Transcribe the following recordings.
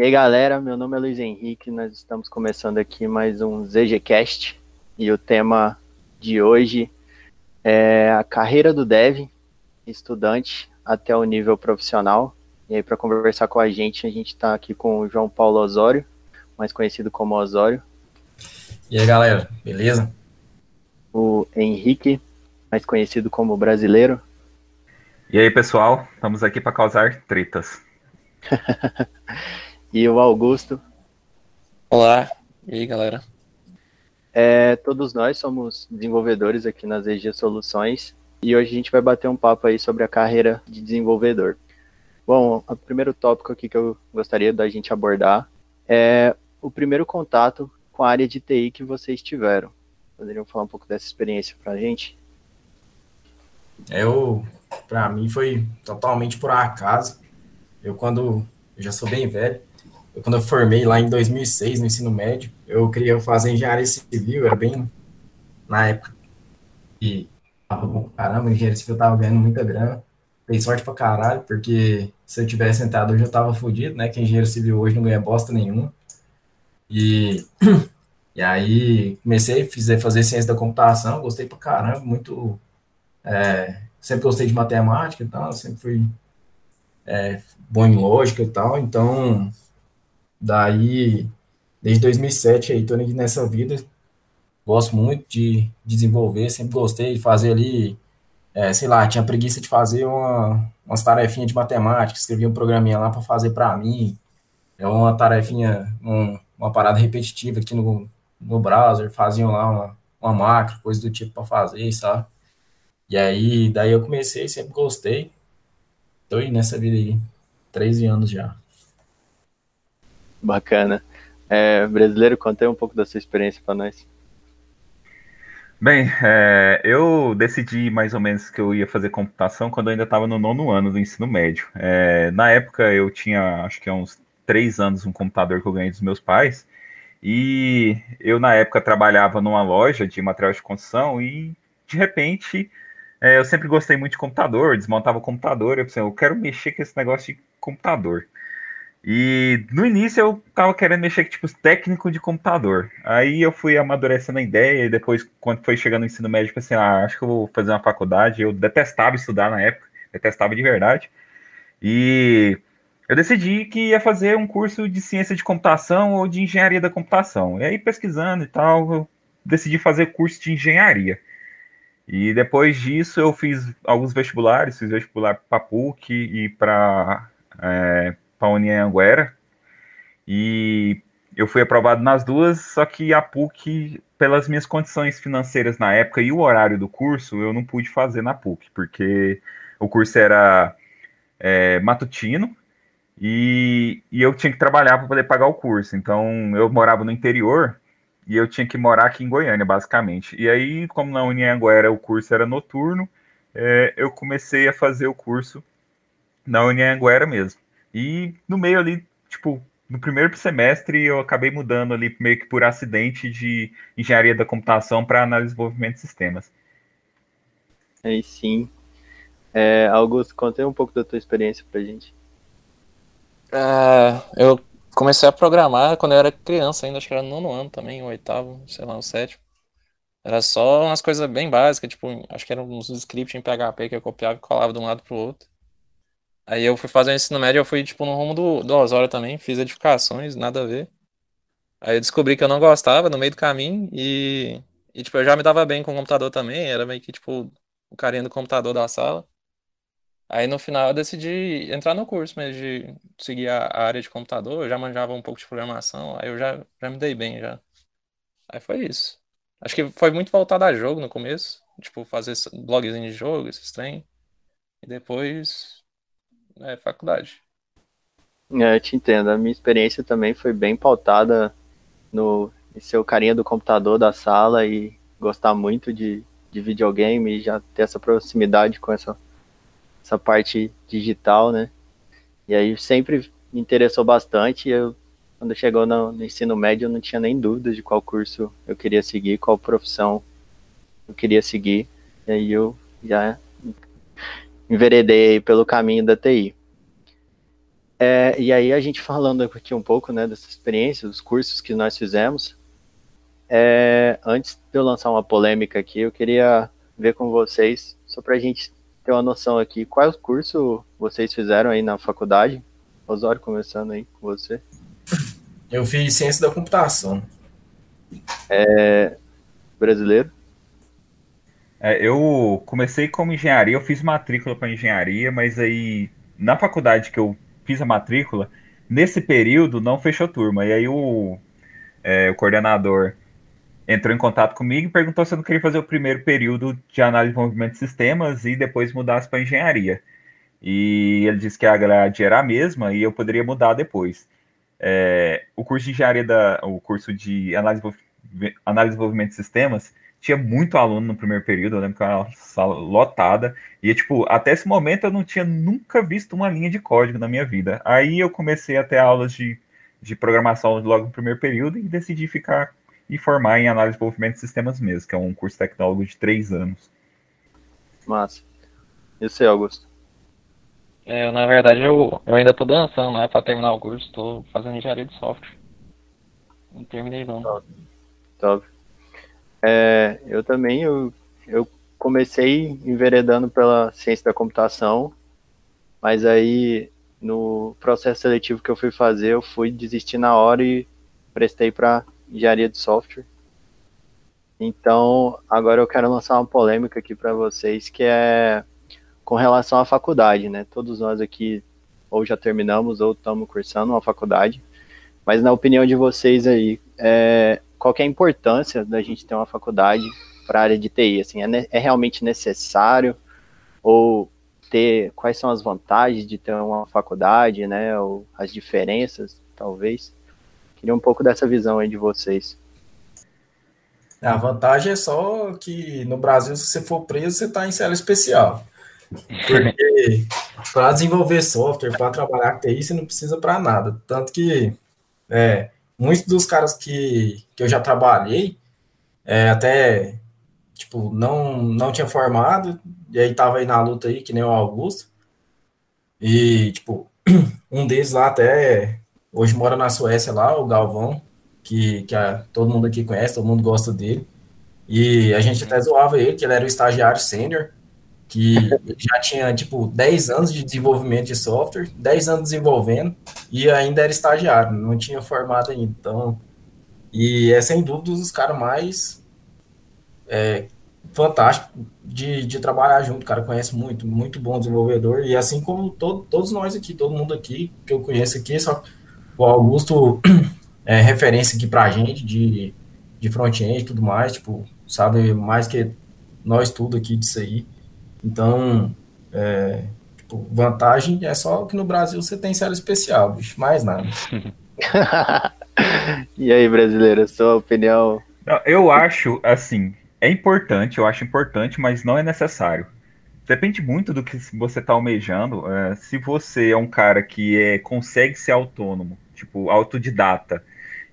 E aí galera, meu nome é Luiz Henrique, nós estamos começando aqui mais um ZGCast e o tema de hoje é a carreira do dev, estudante até o nível profissional. E aí para conversar com a gente, a gente está aqui com o João Paulo Osório, mais conhecido como Osório. E aí galera, beleza? O Henrique, mais conhecido como Brasileiro. E aí pessoal, estamos aqui para causar tretas. e o Augusto. Olá, e aí galera? É, todos nós somos desenvolvedores aqui nas EG Soluções e hoje a gente vai bater um papo aí sobre a carreira de desenvolvedor. Bom, o primeiro tópico aqui que eu gostaria da gente abordar é o primeiro contato com a área de TI que vocês tiveram. Poderiam falar um pouco dessa experiência para a gente? Eu, para mim, foi totalmente por acaso. Eu, quando eu já sou bem velho, quando eu formei lá em 2006 no ensino médio, eu queria fazer engenharia civil, era bem na época. E caramba, engenharia civil tava ganhando muita grana. Dei sorte pra caralho, porque se eu tivesse sentado hoje eu tava fodido, né? Que engenheiro civil hoje não ganha bosta nenhuma. E, e aí comecei a fazer, fazer ciência da computação, gostei pra caramba, muito. É, sempre gostei de matemática e tal, sempre fui é, bom em lógica e tal, então daí desde 2007 aí tô nessa vida, gosto muito de, desenvolver, sempre gostei de fazer ali, é, sei lá, tinha preguiça de fazer uma, umas tarefinhas de matemática, escrevia um programinha lá para fazer para mim, é uma tarefinha, um, uma parada repetitiva aqui no, no browser, faziam lá uma, uma macro, coisa do tipo para fazer, sabe? E aí, daí eu comecei, sempre gostei, Tô aí nessa vida aí, 13 anos já. Bacana. É, brasileiro, conta um pouco da sua experiência para nós. Bem, é, eu decidi mais ou menos que eu ia fazer computação quando eu ainda estava no nono ano do ensino médio. É, na época eu tinha, acho que há uns três anos, um computador que eu ganhei dos meus pais. E eu, na época, trabalhava numa loja de material de construção e, de repente, é, eu sempre gostei muito de computador, desmontava o computador, eu pensei, eu quero mexer com esse negócio de computador. E no início eu tava querendo mexer com tipo técnico de computador. Aí eu fui amadurecendo a ideia, e depois, quando foi chegando no ensino médio, pensei, ah, acho que eu vou fazer uma faculdade. Eu detestava estudar na época, detestava de verdade. E eu decidi que ia fazer um curso de ciência de computação ou de engenharia da computação. E aí, pesquisando e tal, eu decidi fazer curso de engenharia. E depois disso eu fiz alguns vestibulares, fiz vestibular para PUC e para é, a Unianguera. E eu fui aprovado nas duas, só que a PUC, pelas minhas condições financeiras na época e o horário do curso, eu não pude fazer na PUC, porque o curso era é, matutino e, e eu tinha que trabalhar para poder pagar o curso. Então eu morava no interior e eu tinha que morar aqui em Goiânia, basicamente. E aí, como na Unianguera o curso era noturno, é, eu comecei a fazer o curso na Unianguera mesmo. E no meio ali, tipo, no primeiro semestre eu acabei mudando ali meio que por acidente de engenharia da computação para análise de desenvolvimento de sistemas. Aí sim. É, Augusto, conta um pouco da tua experiência pra gente. Uh, eu comecei a programar quando eu era criança, ainda acho que era no nono ano também, o oitavo, sei lá, o sétimo. Era só umas coisas bem básicas, tipo, acho que eram uns scripts em PHP que eu copiava e colava de um lado pro outro. Aí eu fui fazer o ensino médio, eu fui, tipo, no rumo do, do Osório também, fiz edificações, nada a ver. Aí eu descobri que eu não gostava no meio do caminho e, e tipo, eu já me dava bem com o computador também, era meio que, tipo, o carinha do computador da sala. Aí no final eu decidi entrar no curso mesmo de seguir a, área de computador, eu já manjava um pouco de programação, aí eu já, já me dei bem já. Aí foi isso. Acho que foi muito voltado a jogo no começo, tipo, fazer blogzinho de jogo, esses trem. E depois, é, faculdade. É, eu te entendo. A minha experiência também foi bem pautada no ser o carinha do computador da sala e gostar muito de, de videogame e já ter essa proximidade com essa essa parte digital, né? E aí sempre me interessou bastante. Eu, quando chegou no, no, ensino médio, eu não tinha nem dúvida de qual curso eu queria seguir, qual profissão eu queria seguir. E aí eu já enveredei pelo caminho da TI. É, e aí a gente falando aqui um pouco, né, dessa experiência, dos cursos que nós fizemos, é, antes de eu lançar uma polêmica aqui, eu queria ver com vocês, só para a gente ter uma noção aqui, qual curso vocês fizeram aí na faculdade? Osório, começando aí com você. Eu fiz ciência da computação. É, brasileiro? É, eu comecei como engenharia, eu fiz matrícula para engenharia, mas aí na faculdade que eu fiz a matrícula, nesse período não fechou turma. E aí o, é, o coordenador entrou em contato comigo e perguntou se eu não queria fazer o primeiro período de análise de movimento de sistemas e depois mudasse para engenharia. E ele disse que a grade era a mesma e eu poderia mudar depois. É, o curso de engenharia da, o curso de análise, análise de desenvolvimento de sistemas tinha muito aluno no primeiro período, eu lembro que era uma sala lotada, e tipo, até esse momento eu não tinha nunca visto uma linha de código na minha vida. Aí eu comecei a ter aulas de, de programação logo no primeiro período e decidi ficar e formar em análise de desenvolvimento de sistemas mesmo, que é um curso tecnólogo de três anos. Massa. E você, Augusto? É, na verdade, eu, eu ainda tô dançando, né, para terminar o curso, tô fazendo engenharia de software. Não terminei não. Top. Top. É, eu também, eu, eu comecei enveredando pela ciência da computação, mas aí no processo seletivo que eu fui fazer, eu fui desistir na hora e prestei para engenharia de software. Então, agora eu quero lançar uma polêmica aqui para vocês, que é com relação à faculdade, né? Todos nós aqui ou já terminamos ou estamos cursando uma faculdade, mas na opinião de vocês aí, é, qual é a importância da gente ter uma faculdade para a área de TI? Assim, é, é, realmente necessário ou ter quais são as vantagens de ter uma faculdade, né? Ou as diferenças, talvez. Queria um pouco dessa visão aí de vocês. A vantagem é só que no Brasil, se você for preso, você está em cela especial. Porque para desenvolver software, para trabalhar com TI, você não precisa para nada. Tanto que é, muitos dos caras que, que eu já trabalhei, é, até, tipo, não, não tinha formado, e aí tava aí na luta aí, que nem o Augusto, e, tipo, um deles lá até, hoje mora na Suécia lá, o Galvão, que, que a, todo mundo aqui conhece, todo mundo gosta dele, e a gente até zoava ele, que ele era o estagiário sênior, que já tinha, tipo, 10 anos de desenvolvimento de software, 10 anos desenvolvendo, e ainda era estagiário, não tinha formado ainda. Então, e é sem dúvida um dos caras mais é, de, de trabalhar junto, o cara conhece muito, muito bom desenvolvedor, e assim como todo, todos nós aqui, todo mundo aqui que eu conheço aqui, só o Augusto é referência aqui pra gente de, de front-end e tudo mais, tipo, sabe mais que nós tudo aqui disso aí. Então, é, tipo, vantagem é só que no Brasil você tem série especial, bicho, mais nada. e aí, brasileiro, sua opinião? Eu acho, assim, é importante, eu acho importante, mas não é necessário. Depende muito do que você está almejando. É, se você é um cara que é, consegue ser autônomo, tipo, autodidata,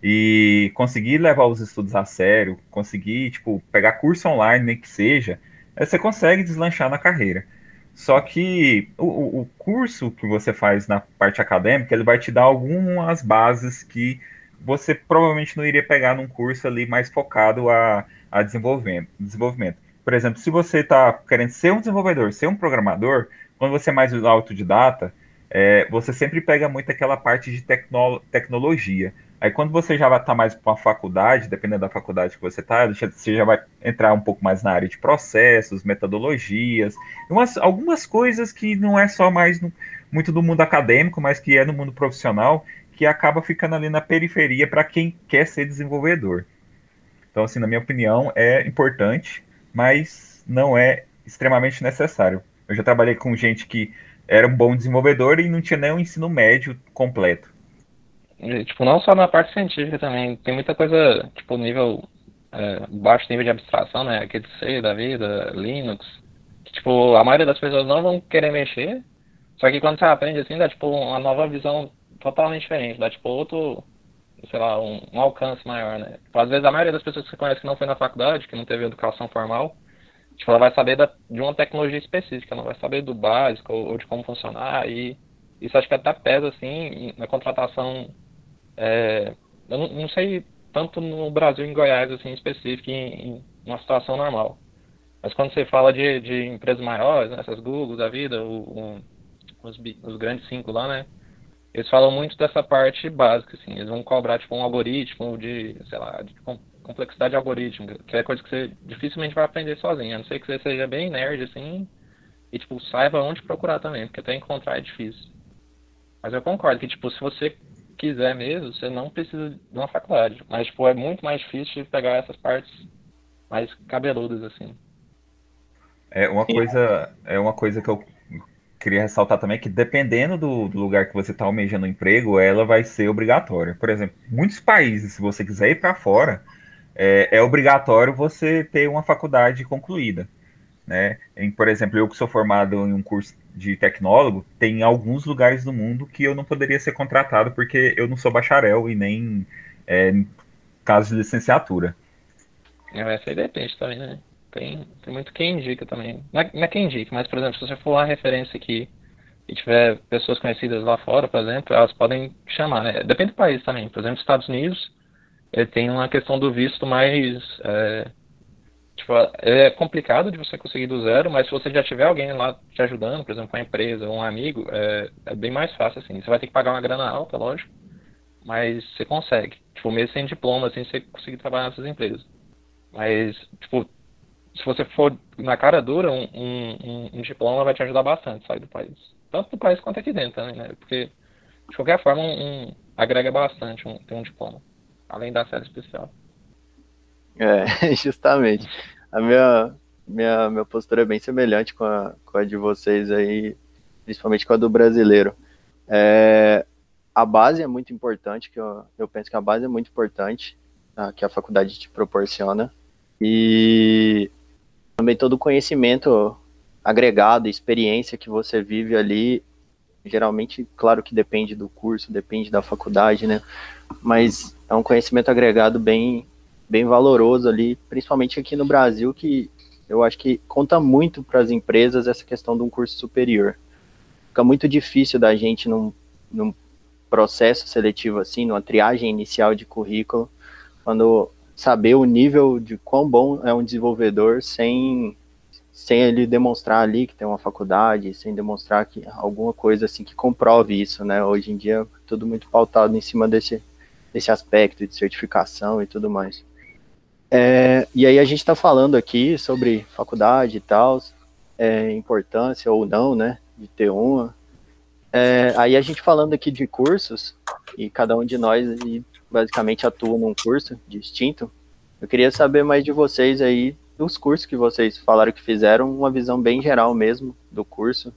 e conseguir levar os estudos a sério, conseguir, tipo, pegar curso online, nem que seja, você consegue deslanchar na carreira. Só que o, o, curso que você faz na parte acadêmica, ele vai te dar algumas bases que você provavelmente não iria pegar num curso ali mais focado a, a desenvolvimento, desenvolvimento. Por exemplo, se você está querendo ser um desenvolvedor, ser um programador, quando você é mais autodidata, é, você sempre pega muito aquela parte de tecno, tecnologia. Aí quando você já vai estar tá mais para a faculdade, dependendo da faculdade que você está, você já vai entrar um pouco mais na área de processos, metodologias, umas, algumas coisas que não é só mais no, muito do mundo acadêmico, mas que é no mundo profissional, que acaba ficando ali na periferia para quem quer ser desenvolvedor. Então, assim, na minha opinião, é importante, mas não é extremamente necessário. Eu já trabalhei com gente que era um bom desenvolvedor e não tinha nem o ensino médio completo. Tipo, não só na parte científica também, tem muita coisa, tipo, nível, é, baixo nível de abstração, né, aquele C da vida, Linux, que, tipo, a maioria das pessoas não vão querer mexer, só que quando você aprende assim, dá, tipo, uma nova visão totalmente diferente, dá, tipo, outro, sei lá, um, um alcance maior, né. Tipo, às vezes a maioria das pessoas que você conhece que não foi na faculdade, que não teve educação formal, tipo, ela vai saber da, de uma tecnologia específica, não vai saber do básico ou, ou de como funcionar, e isso acho que até pesa, assim, na contratação. É, eu não, não, sei tanto no Brasil, em Goiás, assim, específico, em, em uma situação normal. Mas quando você fala de, de empresas maiores, né, essas Google da vida, o, o, os, os grandes cinco lá, né? Eles falam muito dessa parte básica, assim. Eles vão cobrar, tipo, um algoritmo de, sei lá, de complexidade algorítmica, que é coisa que você dificilmente vai aprender sozinho. A não ser que você seja bem nerd, assim, e, tipo, saiba onde procurar também, porque até encontrar é difícil. Mas eu concordo que, tipo, se você quiser mesmo, você não precisa de uma faculdade. Mas, tipo, é muito mais difícil pegar essas partes mais cabeludas, assim. É uma coisa, é uma coisa que eu queria ressaltar também, que dependendo do, do lugar que você está almejando o emprego, ela vai ser obrigatória. Por exemplo, muitos países, se você quiser ir para fora, é, é obrigatório você ter uma faculdade concluída. Né? Em, por exemplo, eu que sou formado em um curso de tecnólogo, tem alguns lugares do mundo que eu não poderia ser contratado porque eu não sou bacharel e nem é, caso de licenciatura. É, essa aí depende também, né? Tem, tem muito quem indica também. Não é, não é quem indica, mas, por exemplo, se você for uma referência aqui e tiver pessoas conhecidas lá fora, por exemplo, elas podem chamar. Né? Depende do país também. Por exemplo, Estados Unidos, ele tem uma questão do visto mais é, Tipo, é complicado de você conseguir do zero, mas se você já tiver alguém lá te ajudando, por exemplo, uma empresa ou um amigo, é, é bem mais fácil, assim. Você vai ter que pagar uma grana alta, lógico, mas você consegue. Tipo, mesmo sem diploma, assim, você conseguir trabalhar nessas empresas. Mas, tipo, se você for na cara dura, um, um, um diploma vai te ajudar bastante a sair do país. Tanto do país quanto aqui dentro né? Porque, de qualquer forma, um, agrega bastante um, ter um diploma, além da série especial. É, justamente. A minha, minha, minha postura é bem semelhante com a, com a de vocês aí, principalmente com a do brasileiro. É, a base é muito importante, que eu, eu penso que a base é muito importante, tá, que a faculdade te proporciona. E também todo o conhecimento agregado, experiência que você vive ali, geralmente, claro que depende do curso, depende da faculdade, né? Mas é um conhecimento agregado bem, bem valoroso ali, principalmente aqui no Brasil, que eu acho que conta muito para as empresas essa questão de um curso superior. Fica muito difícil da gente, num, num processo seletivo assim, numa triagem inicial de currículo, quando saber o nível de quão bom é um desenvolvedor sem sem ele demonstrar ali que tem uma faculdade, sem demonstrar que alguma coisa assim que comprove isso, né? Hoje em dia tudo muito pautado em cima desse desse aspecto de certificação e tudo mais. É, e aí a gente está falando aqui sobre faculdade e tal, é, importância ou não, né, de ter uma. É, aí a gente falando aqui de cursos, e cada um de nós basicamente atua num curso distinto, eu queria saber mais de vocês aí, dos cursos que vocês falaram que fizeram, uma visão bem geral mesmo do curso,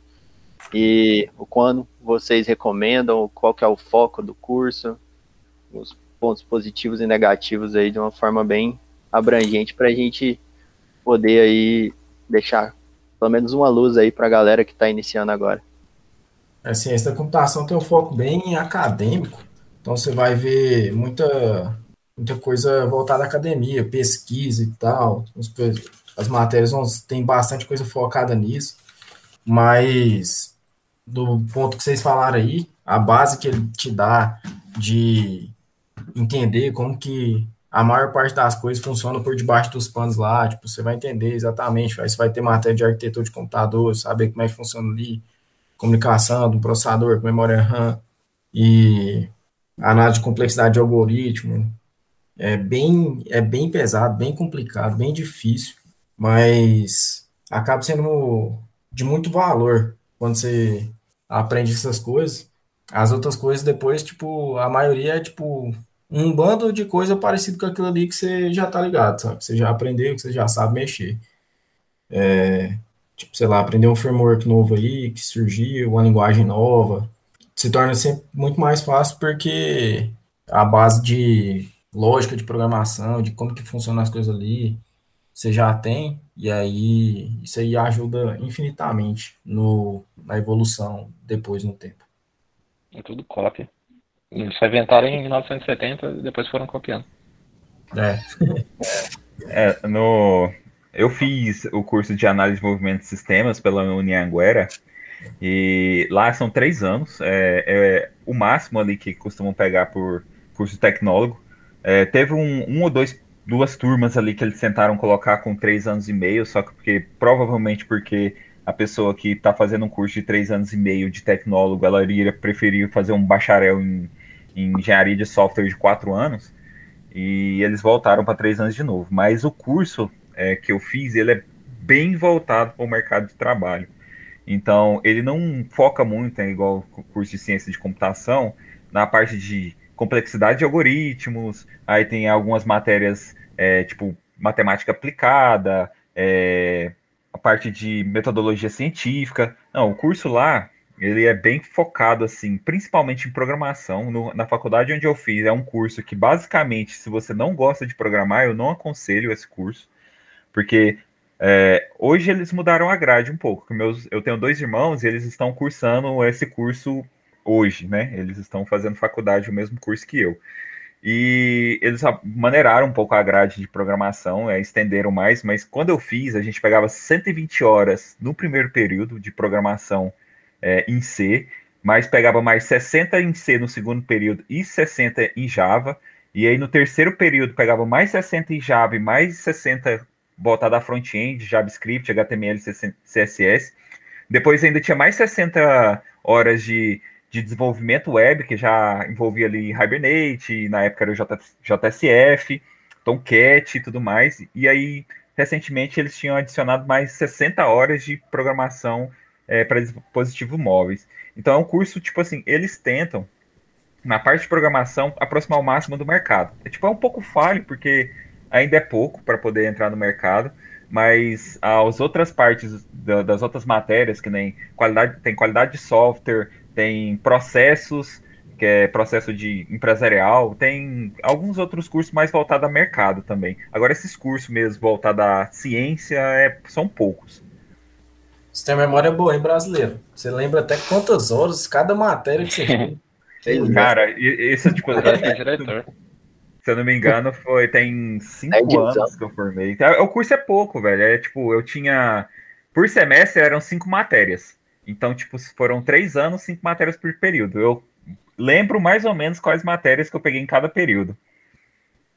e o quando vocês recomendam, qual que é o foco do curso, os pontos positivos e negativos aí de uma forma bem abrangente para a gente poder aí deixar pelo menos uma luz aí para a galera que está iniciando agora. A ciência da computação tem um foco bem acadêmico, então você vai ver muita, muita coisa voltada à academia, pesquisa e tal. As matérias vão, tem bastante coisa focada nisso, mas do ponto que vocês falaram aí, a base que ele te dá de entender como que a maior parte das coisas funciona por debaixo dos panos lá, tipo, você vai entender exatamente, aí você vai ter matéria de arquitetura de computador, saber como é que funciona ali, comunicação do processador, memória RAM e análise de complexidade de algoritmo. É bem, é bem pesado, bem complicado, bem difícil, mas acaba sendo de muito valor quando você aprende essas coisas. As outras coisas depois, tipo, a maioria é tipo um bando de coisa parecido com aquilo ali que você já tá ligado, sabe? Que você já aprendeu, que você já sabe mexer. É, tipo, sei lá, aprender um framework novo aí, que surgiu, uma linguagem nova, se torna sempre muito mais fácil porque a base de lógica de programação, de como que funcionam as coisas ali, você já tem, e aí isso aí ajuda infinitamente no, na evolução depois no tempo. É tudo cópia. Eles só inventaram em 1970 e depois foram copiando. É. é. no... Eu fiz o curso de análise de movimento de sistemas pela Unianguera E lá são três anos, é, é o máximo ali que costumam pegar por curso tecnólogo. É, teve um, um ou dois, duas turmas ali que eles tentaram colocar com três anos e meio, só que porque, provavelmente porque a pessoa que está fazendo um curso de três anos e meio de tecnólogo, ela iria preferir fazer um bacharel em, em engenharia de software de quatro anos, e eles voltaram para três anos de novo. Mas o curso é, que eu fiz, ele é bem voltado para o mercado de trabalho. Então, ele não foca muito, é igual o curso de ciência de computação, na parte de complexidade de algoritmos, aí tem algumas matérias, é, tipo, matemática aplicada, é, a parte de metodologia científica. Não, o curso lá, ele é bem focado, assim, principalmente em programação. No, na faculdade onde eu fiz, é um curso que, basicamente, se você não gosta de programar, eu não aconselho esse curso, porque é, hoje eles mudaram a grade um pouco. Meus, eu tenho dois irmãos e eles estão cursando esse curso hoje, né? Eles estão fazendo faculdade o mesmo curso que eu. E eles maneiraram um pouco a grade de programação, é, estenderam mais, mas quando eu fiz, a gente pegava 120 horas no primeiro período de programação é, em C, mas pegava mais 60 em C no segundo período e 60 em Java. E aí no terceiro período pegava mais 60 em Java e mais 60 voltada a front-end, JavaScript, HTML, CSS. Depois ainda tinha mais 60 horas de, de desenvolvimento web, que já envolvia ali Hibernate, na época era o JSF, Tomcat e tudo mais. E aí, recentemente, eles tinham adicionado mais 60 horas de programação é, para dispositivos móveis. Então é um curso, tipo assim, eles tentam, na parte de programação, aproximar o máximo do mercado. É tipo, é um pouco falho, porque ainda é pouco para poder entrar no mercado, mas as outras partes da, das outras matérias, que nem qualidade, tem qualidade de software, tem processos, que é processo de empresarial, tem alguns outros cursos mais voltados a mercado também. Agora, esses cursos mesmo voltados à ciência é, são poucos. Você tem memória boa, hein, brasileiro? Você lembra até quantas horas cada matéria que você fez? Cara, isso tipo. É diretor. Se eu não me engano, foi. Tem cinco é anos que eu formei. Então, o curso é pouco, velho. É tipo, eu tinha. Por semestre eram cinco matérias. Então, tipo, foram três anos, cinco matérias por período. Eu lembro mais ou menos quais matérias que eu peguei em cada período.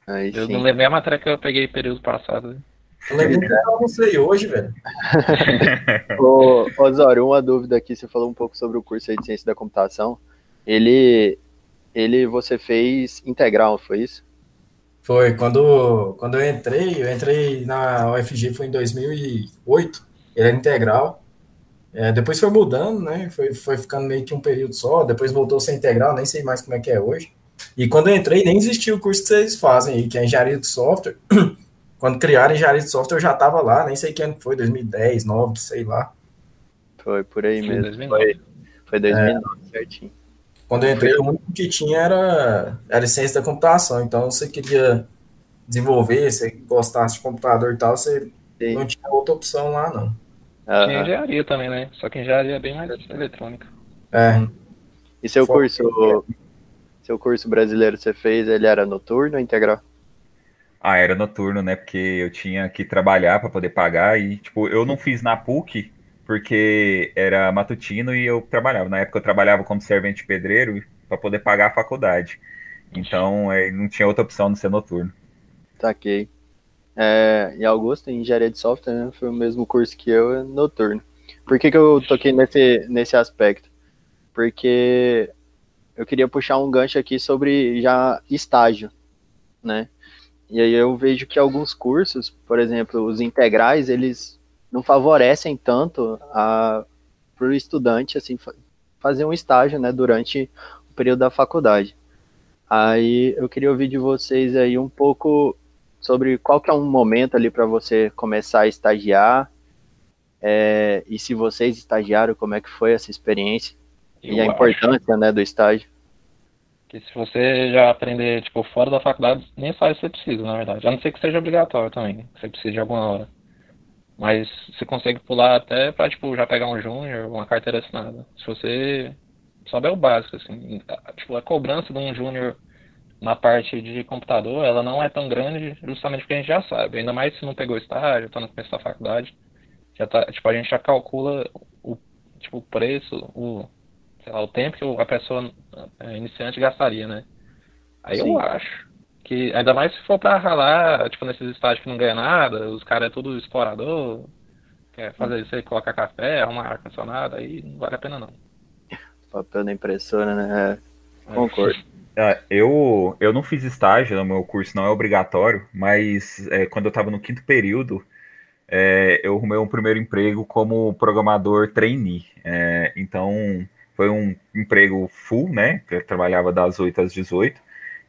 Aí, eu sim. não lembrei a matéria que eu peguei período passado. Eu lembro que eu não sei hoje, velho. ô, Osório, uma dúvida aqui. Você falou um pouco sobre o curso de ciência da computação. Ele, ele você fez integral, foi isso? Foi, quando, quando eu entrei, eu entrei na UFG foi em 2008, ele era integral, é, depois foi mudando, né, foi, foi ficando meio que um período só, depois voltou a ser integral, nem sei mais como é que é hoje, e quando eu entrei, nem existia o curso que vocês fazem aí, que é engenharia de software, quando criaram engenharia de software eu já estava lá, nem sei que ano foi, 2010, 2009, sei lá. Foi por aí mesmo, 2009. foi, foi 2009, é. certinho. Quando eu entrei, o único que tinha era, era ciência da computação. Então, você queria desenvolver, você gostasse de computador e tal, você Sim. não tinha outra opção lá, não. Uhum. Tinha engenharia também, né? Só que engenharia é bem mais eletrônica. É. E seu curso, seu curso brasileiro você fez, ele era noturno ou integral? Ah, era noturno, né? Porque eu tinha que trabalhar para poder pagar e, tipo, eu não fiz na PUC porque era matutino e eu trabalhava. Na época eu trabalhava como servente pedreiro para poder pagar a faculdade. Então é, não tinha outra opção de ser noturno. Taquei. É, e Augusto, em engenharia de software, né, foi o mesmo curso que eu, é noturno. Por que, que eu toquei nesse, nesse aspecto? Porque eu queria puxar um gancho aqui sobre já estágio, né? E aí eu vejo que alguns cursos, por exemplo, os integrais, eles não favorecem tanto para o estudante assim fazer um estágio né, durante o período da faculdade. Aí eu queria ouvir de vocês aí um pouco sobre qual que é um momento ali para você começar a estagiar é, e se vocês estagiaram, como é que foi essa experiência eu e a importância né, do estágio. Que se você já aprender tipo fora da faculdade, nem estágio você precisa, na verdade. A não ser que seja obrigatório também, que você precisa de alguma hora. Mas você consegue pular até pra, tipo, já pegar um júnior, uma carteira assinada. Se você souber o básico, assim. Tipo, a cobrança de um júnior na parte de computador, ela não é tão grande justamente porque a gente já sabe. Ainda mais se não pegou estágio, tá no começo da faculdade. Já tá, tipo, a gente já calcula o, tipo, o preço, o, lá, o tempo que a pessoa é, iniciante gastaria, né? Aí Sim. eu acho que, ainda mais se for pra ralar, tipo, nesses estágios que não ganha nada, os caras é tudo explorador, quer fazer isso aí, colocar café, arrumar ar-condicionado, aí não vale a pena não. Papel da impressora, né? É, concordo. É, eu, eu não fiz estágio no meu curso, não é obrigatório, mas é, quando eu estava no quinto período, é, eu arrumei um primeiro emprego como programador trainee. É, então, foi um emprego full, né? Eu trabalhava das 8 às 18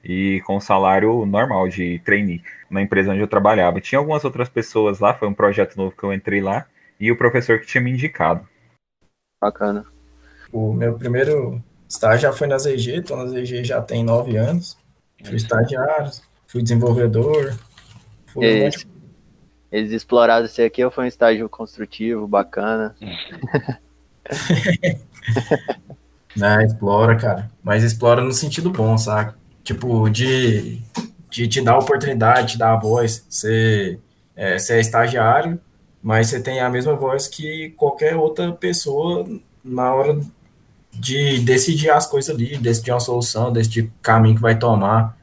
e com salário normal de trainee na empresa onde eu trabalhava. Tinha algumas outras pessoas lá, foi um projeto novo que eu entrei lá e o professor que tinha me indicado. Bacana. O meu primeiro estágio já foi na ZG, estou na ZG já tem nove anos. Fui estagiário, fui desenvolvedor. Fui eles, eles exploraram esse aqui ou foi um estágio construtivo, bacana? Explora, cara. Mas explora no sentido bom, sabe? Tipo, de, de te dar oportunidade, te dar a voz. Você é, é estagiário, mas você tem a mesma voz que qualquer outra pessoa na hora de decidir as coisas ali, decidir uma solução, decidir o caminho que vai tomar.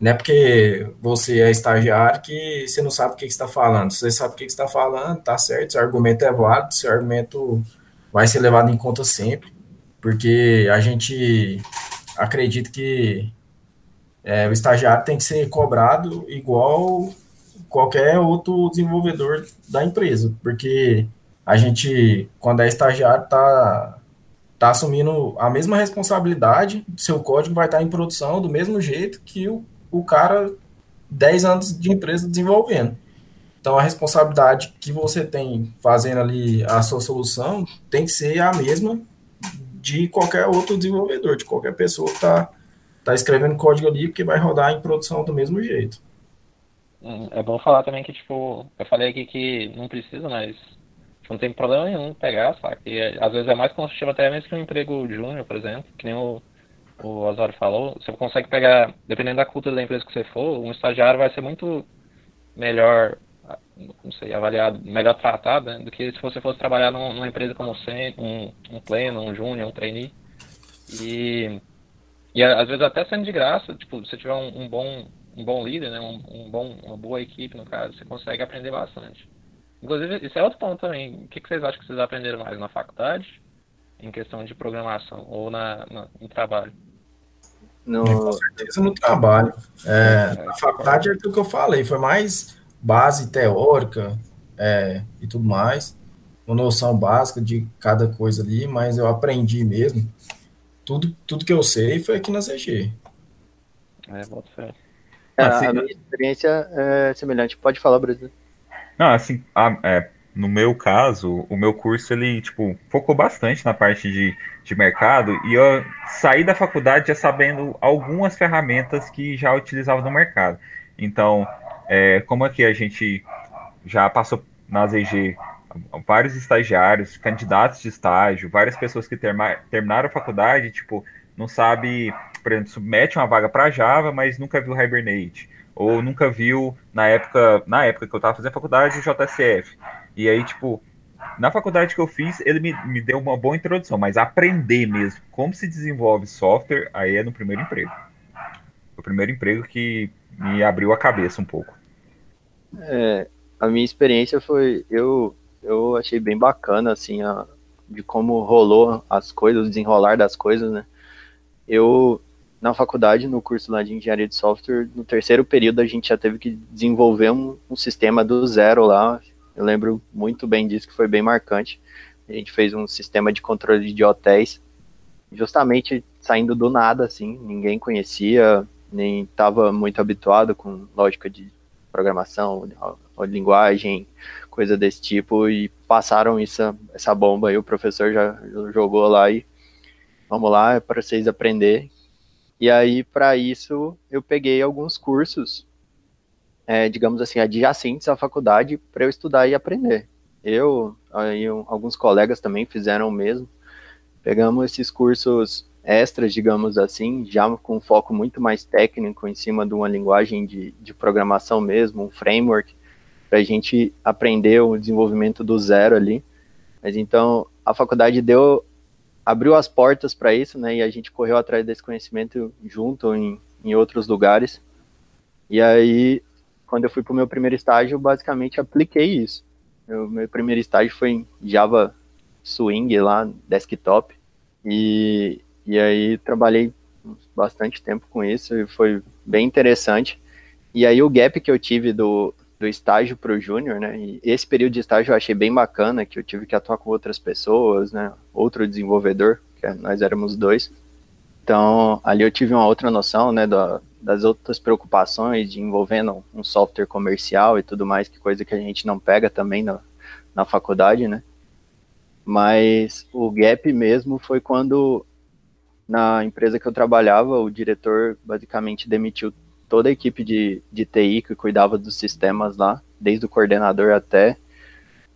Não é porque você é estagiário que você não sabe o que está falando. Você sabe o que está falando, tá certo, seu argumento é válido, seu argumento vai ser levado em conta sempre, porque a gente acredita que é, o estagiário tem que ser cobrado igual qualquer outro desenvolvedor da empresa, porque a gente, quando é estagiário, está tá assumindo a mesma responsabilidade, seu código vai estar em produção do mesmo jeito que o, o cara 10 anos de empresa desenvolvendo. Então, a responsabilidade que você tem fazendo ali a sua solução tem que ser a mesma de qualquer outro desenvolvedor, de qualquer pessoa que está tá escrevendo código ali, porque vai rodar em produção do mesmo jeito. Hum, é bom falar também que, tipo, eu falei aqui que não precisa, mas não tem problema nenhum pegar, sabe? E às vezes é mais construtivo até mesmo que um emprego júnior, por exemplo, que nem o, o Osório falou. Você consegue pegar, dependendo da cultura da empresa que você for, um estagiário vai ser muito melhor, não sei, avaliado, melhor tratado, né? Do que se você fosse trabalhar numa empresa como um, um pleno, um júnior, um trainee. E, e às vezes até sendo de graça, tipo, se tiver um, um bom um bom líder, né? Um, um, bom, uma boa equipe, no caso, você consegue aprender bastante. Inclusive, isso é outro ponto também. O que, que vocês acham que vocês aprenderam mais na faculdade, em questão de programação, ou na, na no trabalho? No... Com certeza no trabalho. É, é, na faculdade é aquilo que eu falei, foi mais base teórica é, e tudo mais, uma noção básica de cada coisa ali, mas eu aprendi mesmo. Tudo, tudo que eu sei foi aqui na CG. É, boto fé. É, assim, a minha experiência é semelhante. Pode falar, Brasil. Não, assim, a, é, no meu caso, o meu curso, ele, tipo, focou bastante na parte de, de mercado e eu saí da faculdade já sabendo algumas ferramentas que já utilizava no mercado. Então, é, como é que a gente já passou na ZG vários estagiários, candidatos de estágio, várias pessoas que terma, terminaram a faculdade, tipo, não sabe, por exemplo, submete uma vaga para Java, mas nunca viu Hibernate ou nunca viu na época, na época que eu estava fazendo faculdade, o JCF. E aí, tipo, na faculdade que eu fiz, ele me, me deu uma boa introdução, mas aprender mesmo como se desenvolve software, aí é no primeiro emprego. O primeiro emprego que me abriu a cabeça um pouco. É, a minha experiência foi, eu, eu achei bem bacana, assim, a, de como rolou as coisas, o desenrolar das coisas, né? Eu na faculdade, no curso lá de engenharia de software, no terceiro período a gente já teve que desenvolver um, um sistema do zero lá. Eu lembro muito bem disso, que foi bem marcante. A gente fez um sistema de controle de hotéis, justamente saindo do nada, assim, ninguém conhecia, nem estava muito habituado com lógica de programação, linguagem, coisa desse tipo, e passaram isso, essa bomba aí, o professor já jogou lá e vamos lá, é para vocês aprender e aí, para isso, eu peguei alguns cursos, é, digamos assim, adjacentes à faculdade para eu estudar e aprender. Eu e alguns colegas também fizeram o mesmo. Pegamos esses cursos extras, digamos assim, já com um foco muito mais técnico em cima de uma linguagem de, de programação mesmo, um framework, para a gente aprender o desenvolvimento do zero ali. Mas então, a faculdade deu abriu as portas para isso, né? E a gente correu atrás desse conhecimento junto em, em outros lugares. E aí, quando eu fui para o meu primeiro estágio, eu basicamente apliquei isso. O meu primeiro estágio foi em Java Swing lá, desktop. E, e aí trabalhei bastante tempo com isso e foi bem interessante. E aí o gap que eu tive do, do estágio para o júnior, né? E esse período de estágio eu achei bem bacana, que eu tive que atuar com outras pessoas, né? Outro desenvolvedor, que é, nós éramos dois. Então, ali eu tive uma outra noção, né, da, das outras preocupações de envolvendo um software comercial e tudo mais, que coisa que a gente não pega também na, na faculdade, né? Mas o gap mesmo foi quando na empresa que eu trabalhava, o diretor basicamente demitiu toda a equipe de, de TI que cuidava dos sistemas lá, desde o coordenador até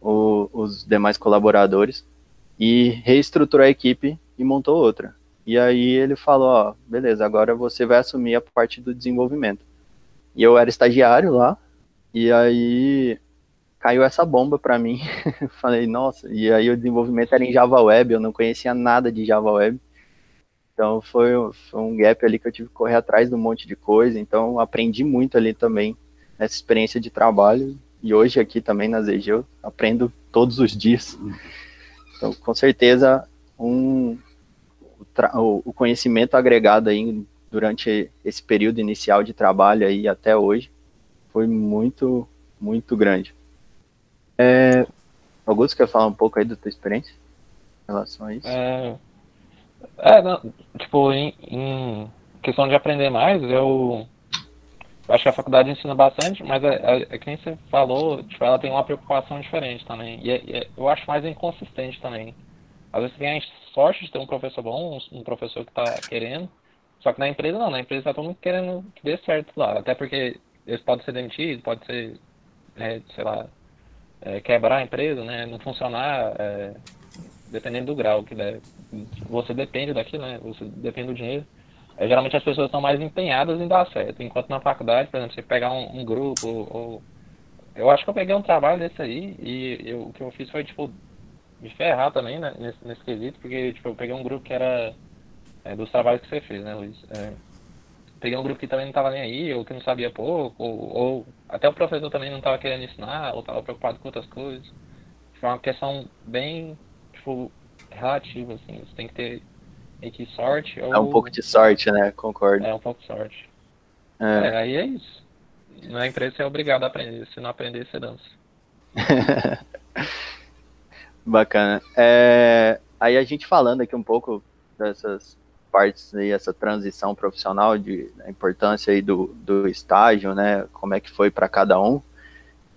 o, os demais colaboradores, e reestruturou a equipe e montou outra. E aí ele falou, ó, beleza, agora você vai assumir a parte do desenvolvimento. E eu era estagiário lá, e aí caiu essa bomba para mim. Falei, nossa, e aí o desenvolvimento era em Java Web, eu não conhecia nada de Java Web. Então foi, foi, um gap ali que eu tive que correr atrás de um monte de coisa. Então aprendi muito ali também nessa experiência de trabalho. E hoje aqui também na ZG eu aprendo todos os dias. Então com certeza um, o, conhecimento agregado aí durante esse período inicial de trabalho aí até hoje foi muito, muito grande. É, Augusto, quer falar um pouco aí da tua experiência em relação a isso? É, é, não, tipo, em, em, questão de aprender mais, eu acho que a faculdade ensina bastante, mas é, é, é que nem você falou, tipo, ela tem uma preocupação diferente também. E, é, e é, eu acho mais inconsistente também. Às vezes você tem a sorte de ter um professor bom, um, um professor que está querendo, só que na empresa não, na empresa tá todo mundo querendo que dê certo lá. Até porque eles podem ser demitidos, pode ser, é, sei lá, é, quebrar a empresa, né? Não funcionar, é, dependendo do grau que der. Você depende daquilo, né? Você depende do dinheiro. É, geralmente as pessoas estão mais empenhadas em dar certo. Enquanto na faculdade, por exemplo, você pegar um, um grupo ou, Eu acho que eu peguei um trabalho desse aí e eu, o que eu fiz foi, tipo, me ferrar também né, nesse, nesse quesito, porque, tipo, eu peguei um grupo que era é, dos trabalhos que você fez, né, Luiz? É, peguei um grupo que também não estava nem aí, ou que não sabia pouco, ou, ou até o professor também não estava querendo ensinar, ou estava preocupado com outras coisas. Foi uma questão bem tipo, relativa, assim. Você tem que ter meio que sorte. Ou... É um pouco de sorte, né? Concordo. É um pouco de sorte. É. é aí é isso. Na empresa você é obrigado a aprender. Se não aprender, você dança. Bacana. É, aí a gente falando aqui um pouco dessas partes aí, essa transição profissional, de a importância aí do, do estágio, né? Como é que foi para cada um.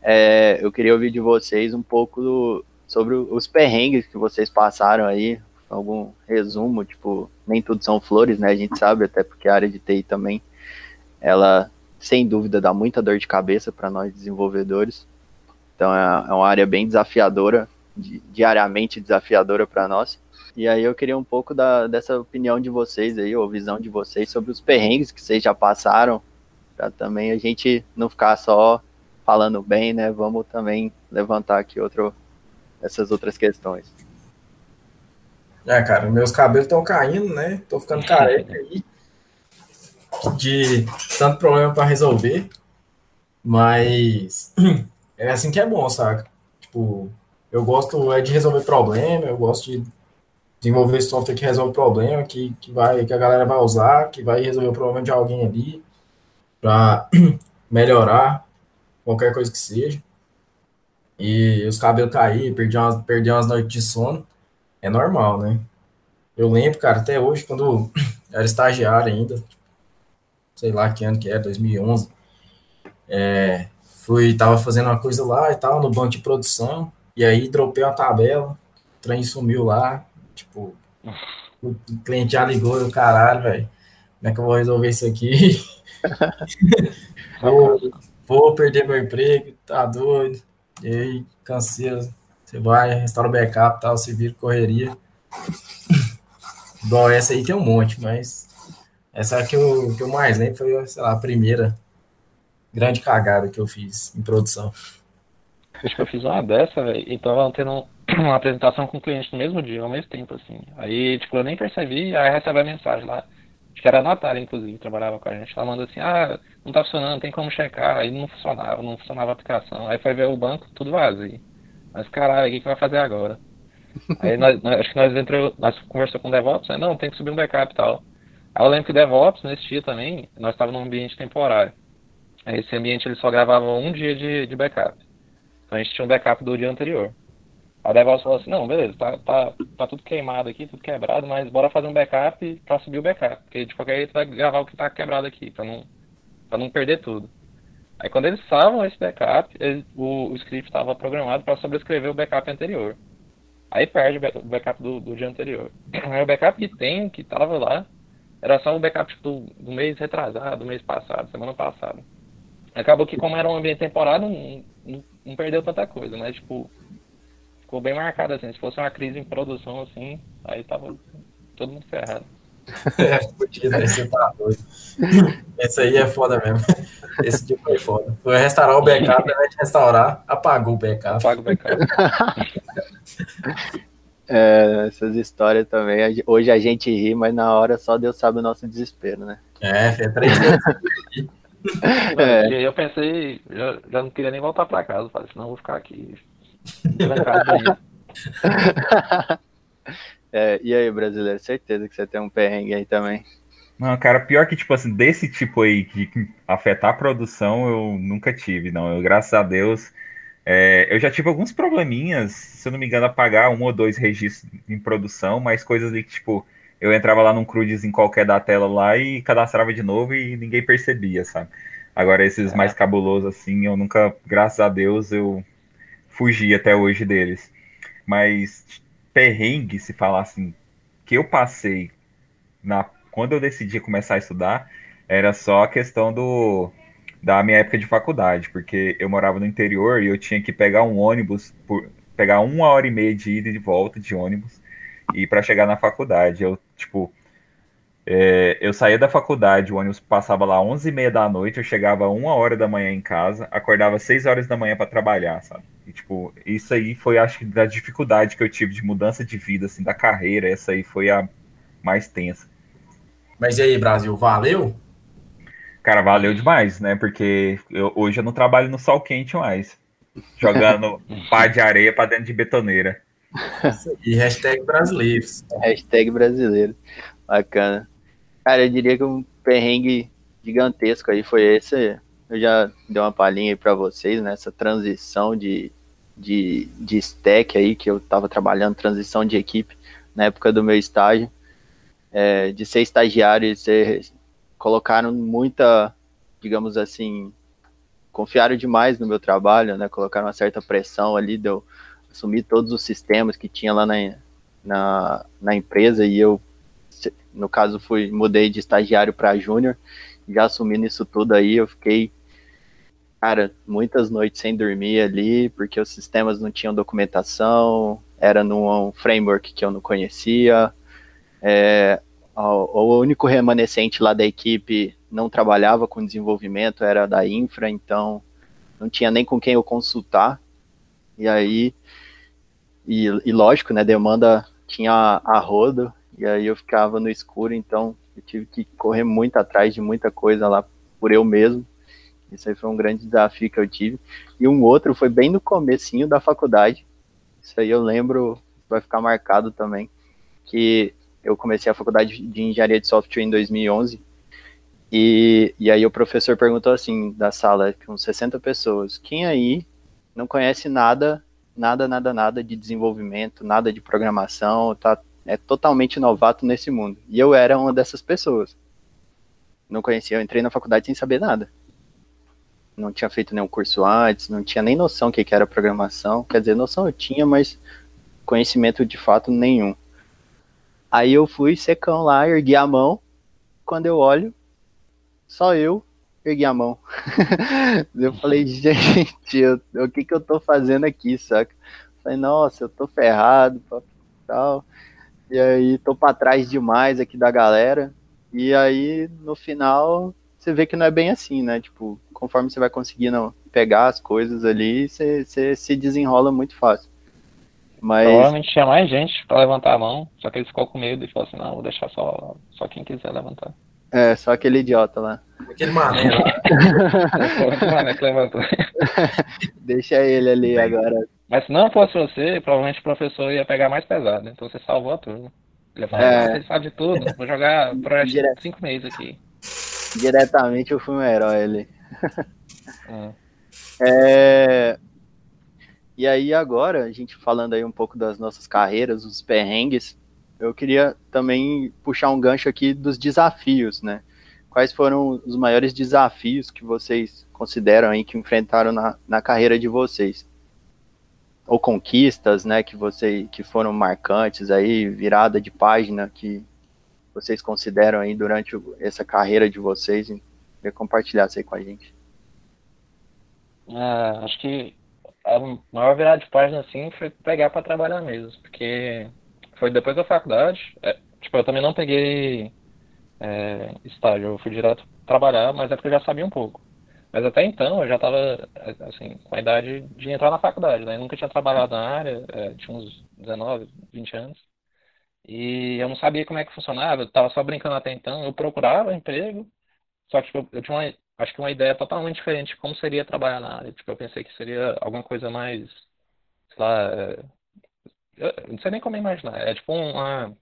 É, eu queria ouvir de vocês um pouco do, sobre os perrengues que vocês passaram aí, algum resumo, tipo, nem tudo são flores, né? A gente sabe, até porque a área de TI também, ela, sem dúvida, dá muita dor de cabeça para nós desenvolvedores. Então é, é, uma área bem desafiadora, diariamente desafiadora para nós. E aí eu queria um pouco da, dessa opinião de vocês aí, ou visão de vocês sobre os perrengues que vocês já passaram, para também a gente não ficar só falando bem, né? Vamos também levantar aqui outro, essas outras questões. É, cara, meus cabelos estão caindo, né? Tô ficando careca aí. De tanto problema para resolver. Mas é assim que é bom, saca? Tipo, eu gosto é de resolver problema, eu gosto de desenvolver software que resolve problema, que, que, vai, que a galera vai usar, que vai resolver o problema de alguém ali, para melhorar qualquer coisa que seja e os cabelos cair, perdi umas, perdi umas noites de sono, é normal, né? Eu lembro, cara, até hoje, quando eu era estagiário ainda, sei lá que ano que é, 2011, é, fui, tava fazendo uma coisa lá e tal, no banco de produção, e aí dropei uma tabela, o trem sumiu lá, tipo, o cliente já ligou, o caralho, velho, como é que eu vou resolver isso aqui? vou perder meu emprego, tá doido. E aí, cansei, você vai, restaura o backup tal, se vira correria. Bom, essa aí tem um monte, mas essa que eu, que eu mais lembro foi, sei lá, a primeira grande cagada que eu fiz em produção. Acho que eu fiz uma dessa, velho, e tava tendo uma apresentação com o cliente no mesmo dia, ao mesmo tempo, assim. Aí, tipo, eu nem percebi, aí recebe a mensagem lá. Que era a Natália, inclusive, trabalhava com a gente. Ela manda assim, ah, não tá funcionando, tem como checar. Aí não funcionava, não funcionava a aplicação. Aí foi ver o banco, tudo vazio. Mas caralho, o que, que vai fazer agora? Aí nós, nós, acho que nós entrou, nós conversamos com o DevOps, né? Não, tem que subir um backup e tal. Aí eu lembro que o DevOps, nesse dia também, nós estávamos num ambiente temporário. Aí esse ambiente ele só gravava um dia de, de backup. Então a gente tinha um backup do dia anterior. A DevOps falou assim, não, beleza, tá, tá, tá tudo queimado aqui, tudo quebrado, mas bora fazer um backup pra subir o backup. Porque de qualquer jeito vai gravar o que tá quebrado aqui, pra não, pra não perder tudo. Aí quando eles salvam esse backup, o, o script estava programado para sobrescrever o backup anterior. Aí perde o backup do, do dia anterior. Aí o backup que tem, que tava lá, era só o backup do, do mês retrasado, do mês passado, semana passada. Acabou que como era um ambiente temporário, não, não, não perdeu tanta coisa, mas tipo, ficou bem marcado assim. Se fosse uma crise em produção assim, aí tava todo mundo ferrado. É, né? Você tá doido. Esse aí é foda mesmo. Esse tipo é foda. Foi restaurar o backup, ao invés de restaurar, apagou o backup. Apaga o backup. É, essas histórias também. Hoje a gente ri, mas na hora só Deus sabe o nosso desespero, né? É, foi três vezes. É. E aí eu pensei, já, já não queria nem voltar pra casa. Falei, senão eu vou ficar aqui. É, e aí, brasileiro, certeza que você tem um perrengue aí também. Não, cara, pior que, tipo assim, desse tipo aí, de afetar a produção, eu nunca tive, não. Eu, graças a Deus, é, eu já tive alguns probleminhas, se eu não me engano, apagar um ou dois registros em produção, mas coisas ali que, tipo, eu entrava lá num crudes em qualquer da tela lá e cadastrava de novo e ninguém percebia, sabe? Agora, esses é. mais cabulosos, assim, eu nunca, graças a Deus, eu fugi até hoje deles. Mas perrengue, se falar assim, que eu passei na quando eu decidi começar a estudar, era só a questão do da minha época de faculdade, porque eu morava no interior e eu tinha que pegar um ônibus por pegar uma hora e meia de ida e de volta de ônibus e para chegar na faculdade, eu tipo é, eu saía da faculdade, o ônibus passava lá 11 e meia da noite, eu chegava uma hora da manhã em casa, acordava 6 horas da manhã para trabalhar, sabe? E, tipo, isso aí foi, acho que, da dificuldade que eu tive de mudança de vida, assim, da carreira, essa aí foi a mais tensa. Mas e aí, Brasil, valeu? Cara, valeu demais, né? Porque eu, hoje eu não trabalho no sol quente mais, jogando pá de areia para dentro de betoneira. E hashtag brasileiros. Hashtag brasileiro. Bacana. Cara, eu diria que um perrengue gigantesco aí foi esse. Eu já dei uma palhinha aí para vocês nessa né, transição de, de, de stack aí que eu estava trabalhando, transição de equipe na época do meu estágio, é, de ser estagiário e ser colocaram muita, digamos assim, confiaram demais no meu trabalho, né? Colocaram uma certa pressão ali, deu assumir todos os sistemas que tinha lá na, na, na empresa e eu no caso fui mudei de estagiário para júnior, já assumindo isso tudo aí, eu fiquei cara, muitas noites sem dormir ali, porque os sistemas não tinham documentação, era num framework que eu não conhecia, é, o, único remanescente lá da equipe não trabalhava com desenvolvimento, era da infra, então não tinha nem com quem eu consultar, e aí, e, e lógico, né, demanda tinha a, a rodo, e aí eu ficava no escuro, então eu tive que correr muito atrás de muita coisa lá por eu mesmo. Isso aí foi um grande desafio que eu tive. E um outro foi bem no comecinho da faculdade. Isso aí eu lembro, vai ficar marcado também, que eu comecei a faculdade de engenharia de software em 2011. E, e aí o professor perguntou assim, da sala, com 60 pessoas, quem aí não conhece nada, nada, nada, nada de desenvolvimento, nada de programação, tá é totalmente novato nesse mundo. E eu era uma dessas pessoas. Não conhecia, eu entrei na faculdade sem saber nada. Não tinha feito nenhum curso antes, não tinha nem noção do que, era programação. Quer dizer, noção eu tinha, mas conhecimento de fato nenhum. Aí eu fui secão lá, ergui a mão. Quando eu olho, só eu ergui a mão. eu falei, gente, eu, o que que eu tô fazendo aqui, saca? Falei, nossa, eu tô ferrado, tal. E aí tô para trás demais aqui da galera. E aí no final você vê que não é bem assim, né? Tipo, conforme você vai conseguindo pegar as coisas ali, você, você se desenrola muito fácil. Mas... Provavelmente tinha mais gente para levantar a mão, só que ele ficou com medo e falou assim, não, vou deixar só, só quem quiser levantar. É, só aquele idiota lá. Aquele mané lá. Foi o mané que levantou. Deixa ele ali agora. Mas se não fosse você, provavelmente o professor ia pegar mais pesado, então você salvou a turma. Ele ia falar, É. você sabe de tudo, vou jogar projeto Direto. de cinco meses aqui. Diretamente eu fui um herói ali. É. É... E aí agora, a gente falando aí um pouco das nossas carreiras, os perrengues, eu queria também puxar um gancho aqui dos desafios, né? Quais foram os maiores desafios que vocês consideram aí que enfrentaram na, na carreira de vocês? Ou conquistas, né, que vocês que foram marcantes aí, virada de página que vocês consideram aí durante essa carreira de vocês? Queria compartilhar isso aí com a gente. Ah, acho que a maior virada de página assim foi pegar para trabalhar mesmo, porque foi depois da faculdade. é, tipo, eu também não peguei é, estágio, eu fui direto trabalhar, mas é porque eu já sabia um pouco. Mas até então eu já estava assim com a idade de entrar na faculdade, né? Eu nunca tinha trabalhado na área, é, tinha uns 19, 20 anos. E eu não sabia como é que funcionava, eu estava só brincando até então. Eu procurava emprego, só que tipo, eu tinha uma, acho que uma ideia totalmente diferente de como seria trabalhar na área. Tipo, eu pensei que seria alguma coisa mais, sei lá, é, eu não sei nem como imaginar. É tipo uma,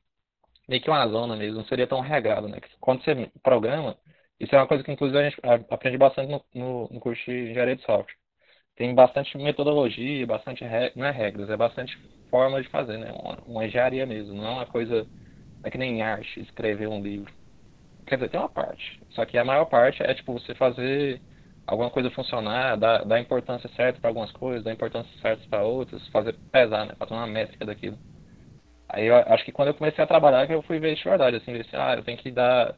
meio que uma zona mesmo, não seria tão regado, né? Quando você programa, isso é uma coisa que inclusive a gente aprende bastante no, no, no curso de engenharia de software. Tem bastante metodologia, bastante re- não é regras, é bastante forma de fazer, né? Uma, uma engenharia mesmo, não é uma coisa, é que nem arte, escrever um livro. Quer dizer, tem uma parte. Só que a maior parte é tipo você fazer alguma coisa funcionar, dar, dar importância certa para algumas coisas, dar importância certa para outras, fazer pesar, né? Fazer uma métrica daquilo. Aí eu acho que quando eu comecei a trabalhar que eu fui ver de verdade, assim, ver assim, ah, eu tenho que dar,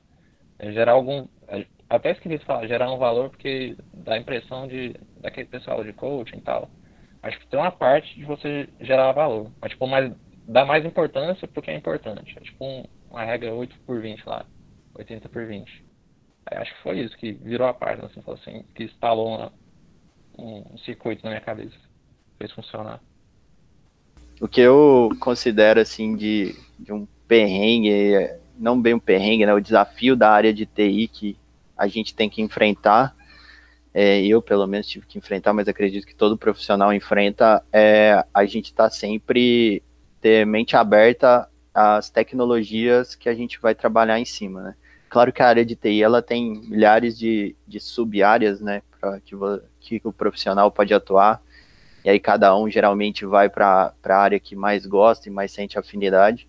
gerar algum, eh, até esquisito falar, gerar um valor porque dá a impressão de, daquele pessoal de coaching e tal. Acho que tem uma parte de você gerar valor, mas tipo, mais, dar mais importância porque é importante. É tipo um- uma regra 8 por 20 lá, 80 por 20. Aí acho que foi isso que virou a página, assim, assim, que instalou uma- um, um circuito na minha cabeça, fez funcionar. O que eu considero assim de, de um perrengue, é, não bem um perrengue, né? O desafio da área de TI que a gente tem que enfrentar, é, eu pelo menos tive que enfrentar, mas acredito que todo profissional enfrenta, é a gente está sempre ter mente aberta às tecnologias que a gente vai trabalhar em cima, né? Claro que a área de TI ela tem milhares de, de sub-áreas, né, que, que o profissional pode atuar e aí cada um geralmente vai para a área que mais gosta e mais sente afinidade.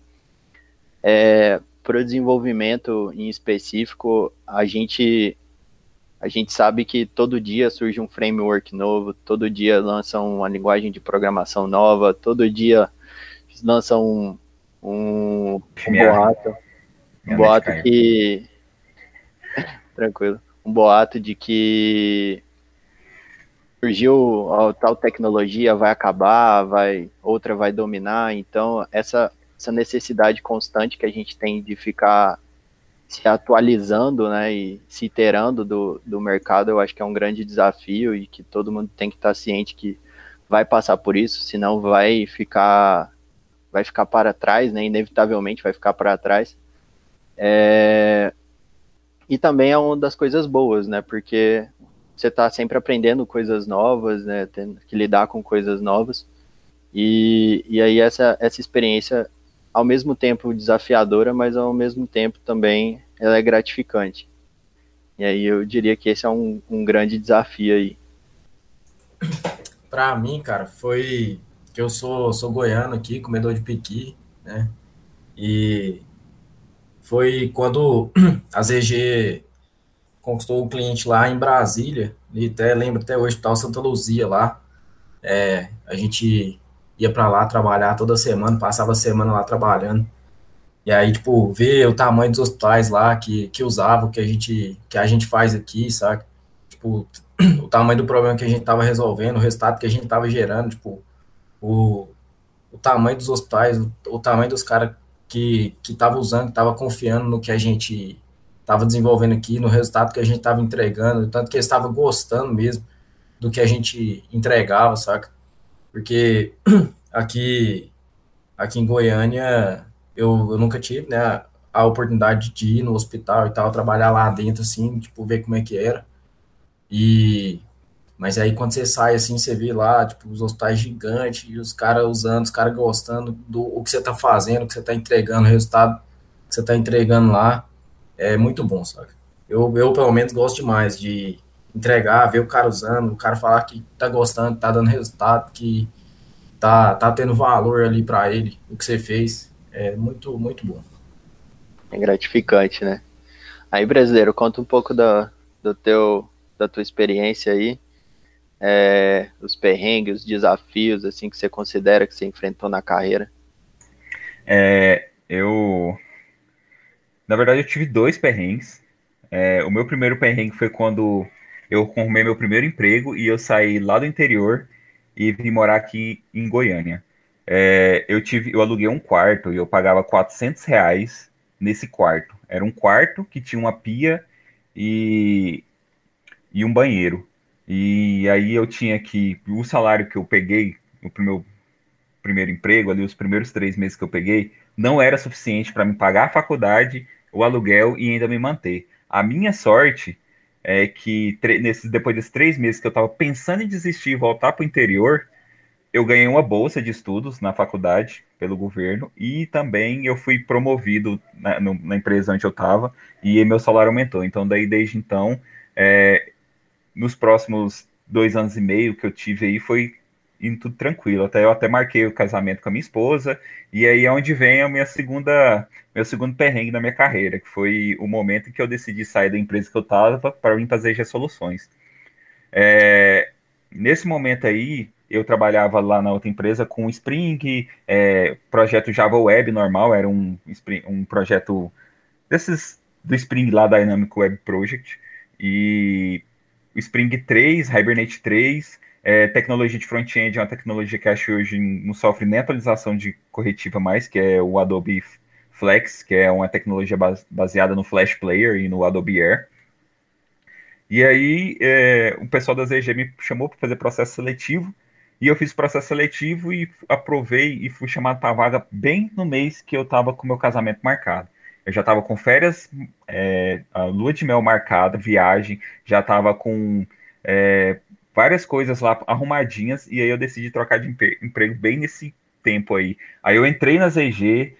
É, para o desenvolvimento em específico, a gente a gente sabe que todo dia surge um framework novo, todo dia lançam uma linguagem de programação nova, todo dia lançam um, um, um boato, um boato que tranquilo, um boato de que surgiu a tal tecnologia vai acabar, vai outra vai dominar, então essa essa necessidade constante que a gente tem de ficar se atualizando, né, e se iterando do, do mercado, eu acho que é um grande desafio e que todo mundo tem que estar ciente que vai passar por isso, senão vai ficar vai ficar para trás, né, inevitavelmente vai ficar para trás. É, e também é uma das coisas boas, né, porque você está sempre aprendendo coisas novas, né, tendo que lidar com coisas novas. E, e aí essa, essa experiência, ao mesmo tempo desafiadora, mas ao mesmo tempo também ela é gratificante. E aí eu diria que esse é um, um grande desafio aí. Pra mim, cara, foi que eu sou, sou goiano aqui, comedor de piqui, né? E foi quando a ZG conquistou o cliente lá em Brasília, e até lembro até hoje, tal Santa Luzia lá. É, a gente ia pra lá trabalhar toda semana, passava a semana lá trabalhando. E aí, tipo, ver o tamanho dos hospitais lá que, que usavam, que a gente, que a gente faz aqui, sabe? Tipo, o tamanho do problema que a gente estava resolvendo, o resultado que a gente estava gerando, tipo, o, o tamanho dos hospitais, o, o tamanho dos caras que que estavam usando, que estavam confiando no que a gente estava desenvolvendo aqui, no resultado que a gente estava entregando, tanto que eles estavam gostando mesmo do que a gente entregava, saca? Porque aqui aqui em Goiânia, eu, eu nunca tive, né, a oportunidade de ir no hospital e tal, trabalhar lá dentro, assim, tipo, ver como é que era. E mas aí quando você sai assim, você vê lá, tipo, os hospitais gigantes e os caras usando, os caras gostando do o que você tá fazendo, o que você tá entregando, o resultado que você tá entregando lá, é muito bom, sabe? Eu, eu pelo menos gosto demais de entregar, ver o cara usando, o cara falar que tá gostando, tá dando resultado, que tá, tá tendo valor ali para ele, o que você fez. É muito, muito bom. É gratificante, né? Aí, brasileiro, conta um pouco da, do teu, da tua experiência aí, é, os perrengues, os desafios, assim, que você considera que você enfrentou na carreira. É, eu, na verdade, eu tive dois perrengues. É, o meu primeiro perrengue foi quando eu arrumei meu primeiro emprego e eu saí lá do interior e vim morar aqui em Goiânia. É, eu tive, eu aluguei um quarto e eu pagava 400 reais nesse quarto. Era um quarto que tinha uma pia e, e um banheiro. E aí eu tinha que. O salário que eu peguei no meu primeiro emprego, ali, os primeiros três meses que eu peguei, não era suficiente para me pagar a faculdade, o aluguel e ainda me manter. A minha sorte é que nesses, depois desses três meses que eu estava pensando em desistir e voltar para o interior, eu ganhei uma bolsa de estudos na faculdade pelo governo e também eu fui promovido na, no, na empresa onde eu estava e meu salário aumentou. Então, daí desde então, é, nos próximos dois anos e meio que eu tive aí foi indo tudo tranquilo. Até eu até marquei o casamento com a minha esposa e aí é onde vem a minha segunda meu segundo perrengue na minha carreira, que foi o momento em que eu decidi sair da empresa que eu estava para vir fazer G Soluções. É, nesse momento aí, eu trabalhava lá na outra empresa com Spring, é, projeto Java Web normal, era um, um projeto desses do Spring lá, Dynamic Web Project, e Spring 3, Hibernate 3, é, tecnologia de front-end é uma tecnologia que acho hoje não sofre nem atualização de corretiva mais, que é o Adobe Flex, que é uma tecnologia baseada no Flash Player e no Adobe Air. E aí é, o pessoal da ZG me chamou para fazer processo seletivo, e eu fiz processo seletivo e aprovei e fui chamado para a vaga bem no mês que eu estava com meu casamento marcado. Eu já estava com férias, é, a lua de mel marcada, viagem, já estava com é, várias coisas lá arrumadinhas, e aí eu decidi trocar de emprego bem nesse tempo aí. Aí eu entrei na ZG,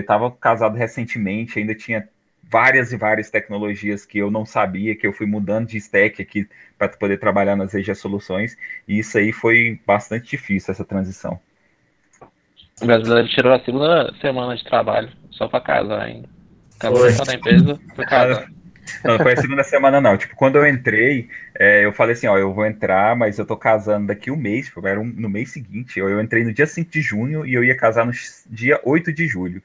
estava é, casado recentemente, ainda tinha várias e várias tecnologias que eu não sabia, que eu fui mudando de stack aqui para poder trabalhar nas ZG Soluções, e isso aí foi bastante difícil, essa transição. O brasileiro tirou a segunda semana de trabalho, só para casar ainda. Acabou de da empresa, foi casar. Não, foi a segunda semana, não. Tipo, quando eu entrei, é, eu falei assim, ó, eu vou entrar, mas eu tô casando daqui um mês, tipo, era um, no mês seguinte. Eu, eu entrei no dia 5 de junho e eu ia casar no dia 8 de julho.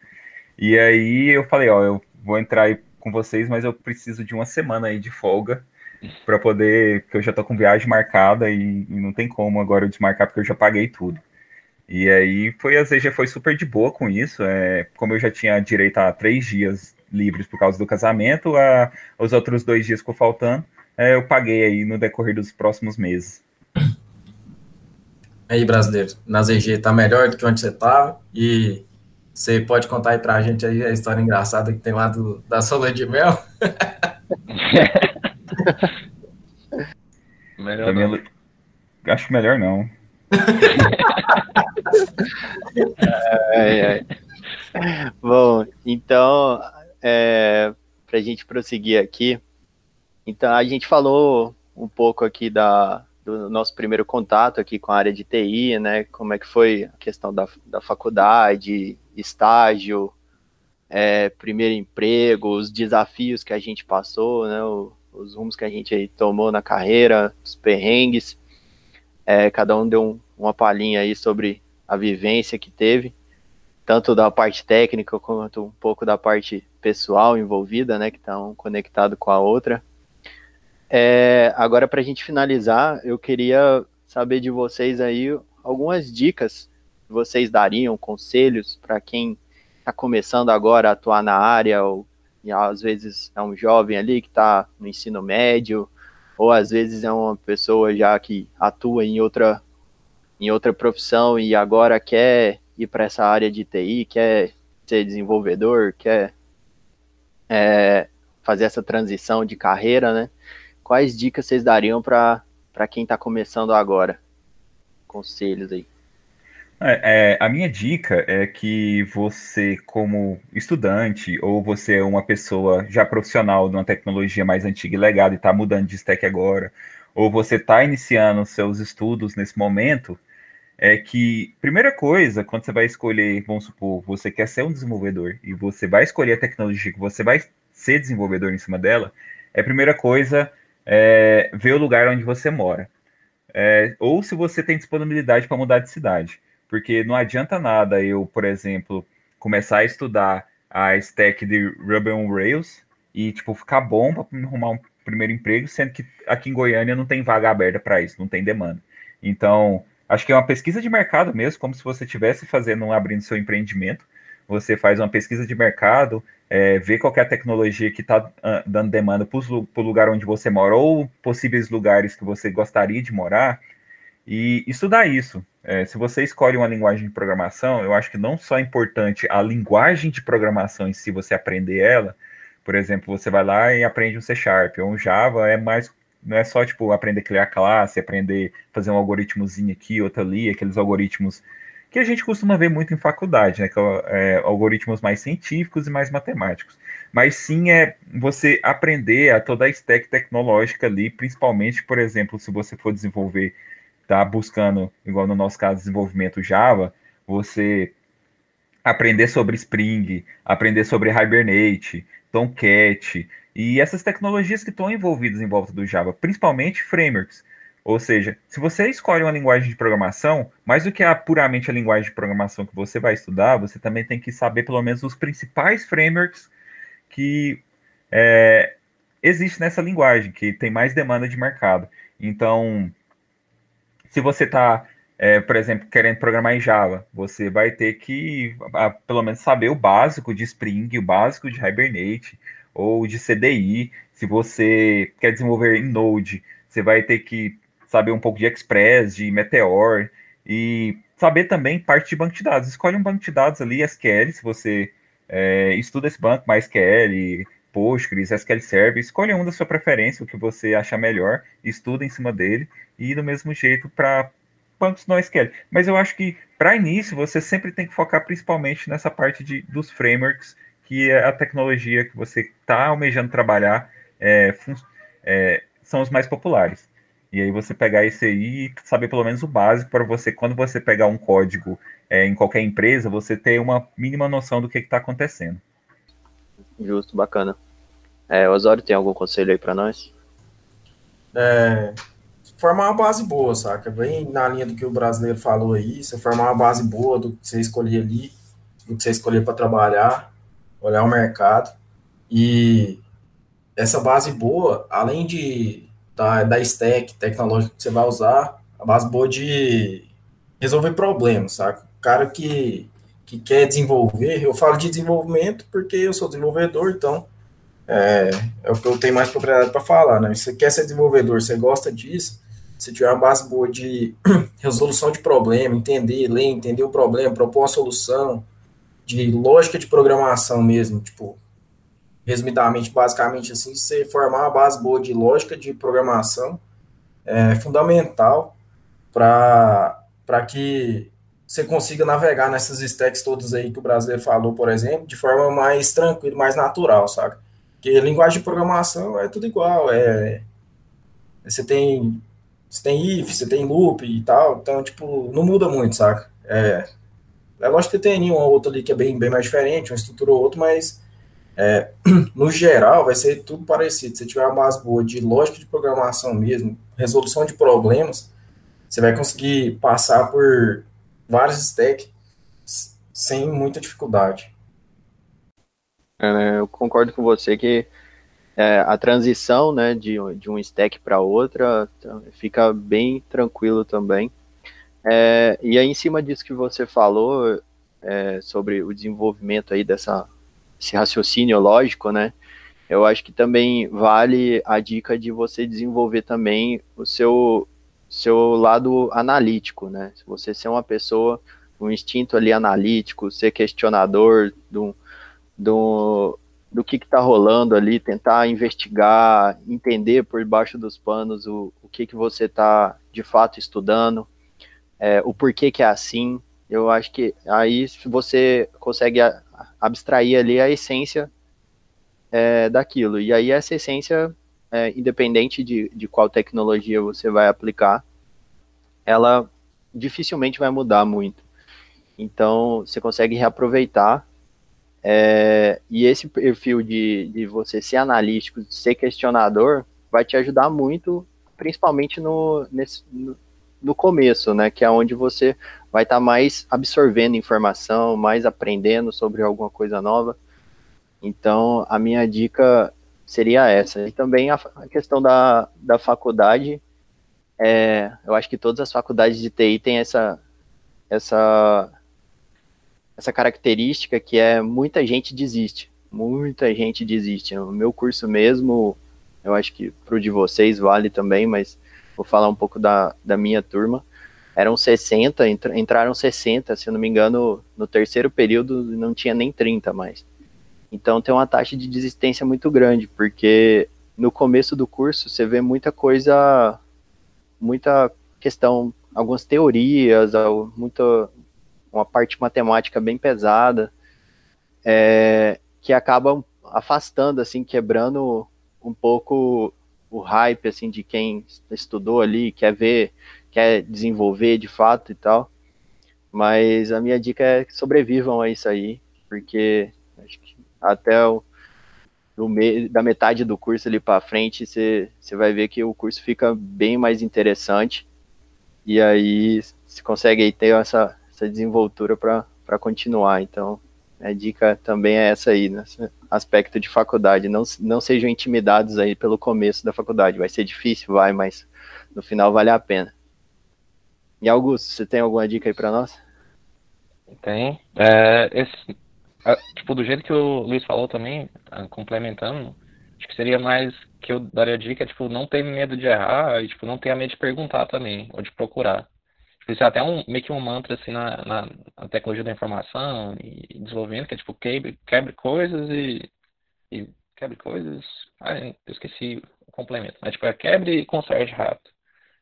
E aí eu falei, ó, eu vou entrar aí com vocês, mas eu preciso de uma semana aí de folga para poder, porque eu já tô com viagem marcada e, e, não tem como agora eu desmarcar porque eu já paguei tudo. E aí foi a ZG foi super de boa com isso, é, como eu já tinha direito a três dias livres por causa do casamento, a, os outros dois dias ficou faltando, é, eu paguei aí no decorrer dos próximos meses. Aí, brasileiro, na ZG tá melhor do que onde você tava e você pode contar aí pra gente aí a história engraçada que tem lá do, da Sola de Mel? melhor não. Acho melhor não. é, é. Bom, então é, para a gente prosseguir aqui, então a gente falou um pouco aqui da, do nosso primeiro contato aqui com a área de TI, né? Como é que foi a questão da, da faculdade, estágio, é, primeiro emprego, os desafios que a gente passou, né? O, os rumos que a gente tomou na carreira, os perrengues. É, cada um deu um, uma palhinha aí sobre a vivência que teve, tanto da parte técnica quanto um pouco da parte pessoal envolvida, né, que estão conectado com a outra. É, agora, para a gente finalizar, eu queria saber de vocês aí algumas dicas que vocês dariam, conselhos para quem está começando agora a atuar na área, ou às vezes é um jovem ali que está no ensino médio, ou às vezes é uma pessoa já que atua em outra, em outra profissão e agora quer ir para essa área de TI, quer ser desenvolvedor, quer é, fazer essa transição de carreira, né? Quais dicas vocês dariam para quem está começando agora? Conselhos aí. É, é, a minha dica é que você, como estudante, ou você é uma pessoa já profissional de uma tecnologia mais antiga e legada e está mudando de stack agora, ou você está iniciando seus estudos nesse momento, é que, primeira coisa, quando você vai escolher, vamos supor, você quer ser um desenvolvedor e você vai escolher a tecnologia que você vai ser desenvolvedor em cima dela, é a primeira coisa é, ver o lugar onde você mora. É, ou se você tem disponibilidade para mudar de cidade. Porque não adianta nada eu, por exemplo, começar a estudar a stack de Ruby on Rails e, tipo, ficar bom para arrumar um primeiro emprego, sendo que aqui em Goiânia não tem vaga aberta para isso, não tem demanda. Então, acho que é uma pesquisa de mercado mesmo, como se você estivesse fazendo, abrindo seu empreendimento. Você faz uma pesquisa de mercado, é, vê qual é a tecnologia que está uh, ah, dando demanda para o lugar onde você mora ou possíveis lugares que você gostaria de morar e estudar isso. É, se você escolhe uma linguagem de programação, eu acho que não só é importante a linguagem de programação em si, você aprender ela. Por exemplo, você vai lá e aprende um C Sharp ou um Java, é mais não é só tipo aprender a criar classe, aprender a fazer um algoritmozinho aqui, outro ali, aqueles algoritmos que a gente costuma ver muito em faculdade, né? Que é, é, algoritmos mais científicos e mais matemáticos. Mas sim é você aprender a toda a stack tecnológica ali, principalmente, por exemplo, se você for desenvolver, tá buscando, igual no nosso caso, desenvolvimento Java, você aprender sobre Spring, aprender sobre Hibernate, Tomcat, e essas tecnologias que estão envolvidas em volta do Java, principalmente frameworks. Ou seja, se você escolhe uma linguagem de programação, mais do que a, puramente a linguagem de programação que você vai estudar, você também tem que saber pelo menos os principais frameworks que é, existem nessa linguagem, que tem mais demanda de mercado. Então, se você está, é, por exemplo, querendo programar em Java, você vai ter que, a, pelo menos, saber o básico de Spring, o básico de Hibernate, ou de CDI. Se você quer desenvolver em Node, você vai ter que saber um pouco de Express, de Meteor e saber também parte de banco de dados. Escolhe um banco de dados ali, SQL, se você é, estuda esse banco, MySQL, Postgres, SQL Server, escolha um da sua preferência, o que você achar melhor, estuda em cima dele e do mesmo jeito para bancos no SQL. Mas eu acho que para início você sempre tem que focar principalmente nessa parte de, dos frameworks que é a tecnologia que você está almejando trabalhar é, é, são os mais populares. E aí você pegar isso aí e saber pelo menos o básico para você, quando você pegar um código é, em qualquer empresa, você ter uma mínima noção do que está acontecendo. Justo, bacana. É, Osório, tem algum conselho aí para nós? É, formar uma base boa, saca? Bem na linha do que o brasileiro falou aí, você formar uma base boa do que você escolher ali, do que você escolher para trabalhar, olhar o mercado. E essa base boa, além de da, da stack tecnológica que você vai usar, a base boa de resolver problemas, sabe? O cara que, que quer desenvolver, eu falo de desenvolvimento porque eu sou desenvolvedor, então é, é o que eu tenho mais propriedade para falar, né? Você quer ser desenvolvedor, você gosta disso, se tiver uma base boa de resolução de problema, entender, ler, entender o problema, propor uma solução, de lógica de programação mesmo, tipo, resumidamente, basicamente assim, você formar uma base boa de lógica de programação é fundamental para que você consiga navegar nessas stacks todas aí que o brasileiro falou, por exemplo, de forma mais tranquila, mais natural, sabe? Porque linguagem de programação é tudo igual, é você tem você tem if, você tem loop e tal, então tipo, não muda muito, saca? É, é lógico que tem um ou outro ali que é bem, bem mais diferente, uma estrutura ou outra, mas é, no geral vai ser tudo parecido. Se tiver uma base boa de lógica de programação mesmo, resolução de problemas, você vai conseguir passar por vários stacks sem muita dificuldade. É, eu concordo com você que é, a transição né, de, de um stack para outra fica bem tranquilo também. É, e aí, em cima disso que você falou, é, sobre o desenvolvimento aí dessa, esse raciocínio lógico, né? Eu acho que também vale a dica de você desenvolver também o seu, seu lado analítico, né? Se você ser uma pessoa o instinto ali analítico, ser questionador do, do, do que está rolando ali, tentar investigar, entender por baixo dos panos o, o que, que você está de fato estudando, é, o porquê que é assim. Eu acho que aí você consegue abstrair ali a essência é, daquilo. E aí essa essência, é, independente de, de qual tecnologia você vai aplicar, ela dificilmente vai mudar muito. Então, você consegue reaproveitar. É, e esse perfil de, de você ser analítico, ser questionador, vai te ajudar muito, principalmente no, nesse, no, no começo, né? Que é onde você vai estar tá mais absorvendo informação, mais aprendendo sobre alguma coisa nova. Então, a minha dica seria essa. E também a, a questão da, da faculdade. É, eu acho que todas as faculdades de TI têm essa, essa, essa característica que é muita gente desiste. Muita gente desiste. No meu curso mesmo, eu acho que para o de vocês vale também, mas vou falar um pouco da, da minha turma. Eram 60, entraram 60, se eu não me engano, no terceiro período não tinha nem 30 mais. Então tem uma taxa de desistência muito grande, porque no começo do curso você vê muita coisa, muita questão, algumas teorias, muita, uma parte matemática bem pesada, é, que acabam afastando, assim, quebrando um pouco o hype, assim, de quem estudou ali, quer ver, quer desenvolver de fato e tal. Mas a minha dica é que sobrevivam a isso aí, porque acho que até o do da metade do curso ali para frente, você vai ver que o curso fica bem mais interessante. E aí você consegue aí ter essa, essa desenvoltura para continuar. Então, a dica também é essa aí, nesse aspecto de faculdade. Não, não sejam intimidados aí pelo começo da faculdade. Vai ser difícil, vai, mas no final vale a pena. E Augusto, você tem alguma dica aí para nós? Tem. É, esse, ah, tipo, do jeito que o Luiz falou também, ah, complementando, acho que seria mais que eu daria dica, tipo, não ter medo de errar e, tipo, não ter medo de perguntar também, ou de procurar. Isso é até um, meio que um mantra, assim, na, na, na tecnologia da informação e desenvolvimento, que é, tipo, quebre, quebre coisas e, e quebre coisas... Ah, eu esqueci o complemento. Mas, tipo, é quebre e conserte rápido.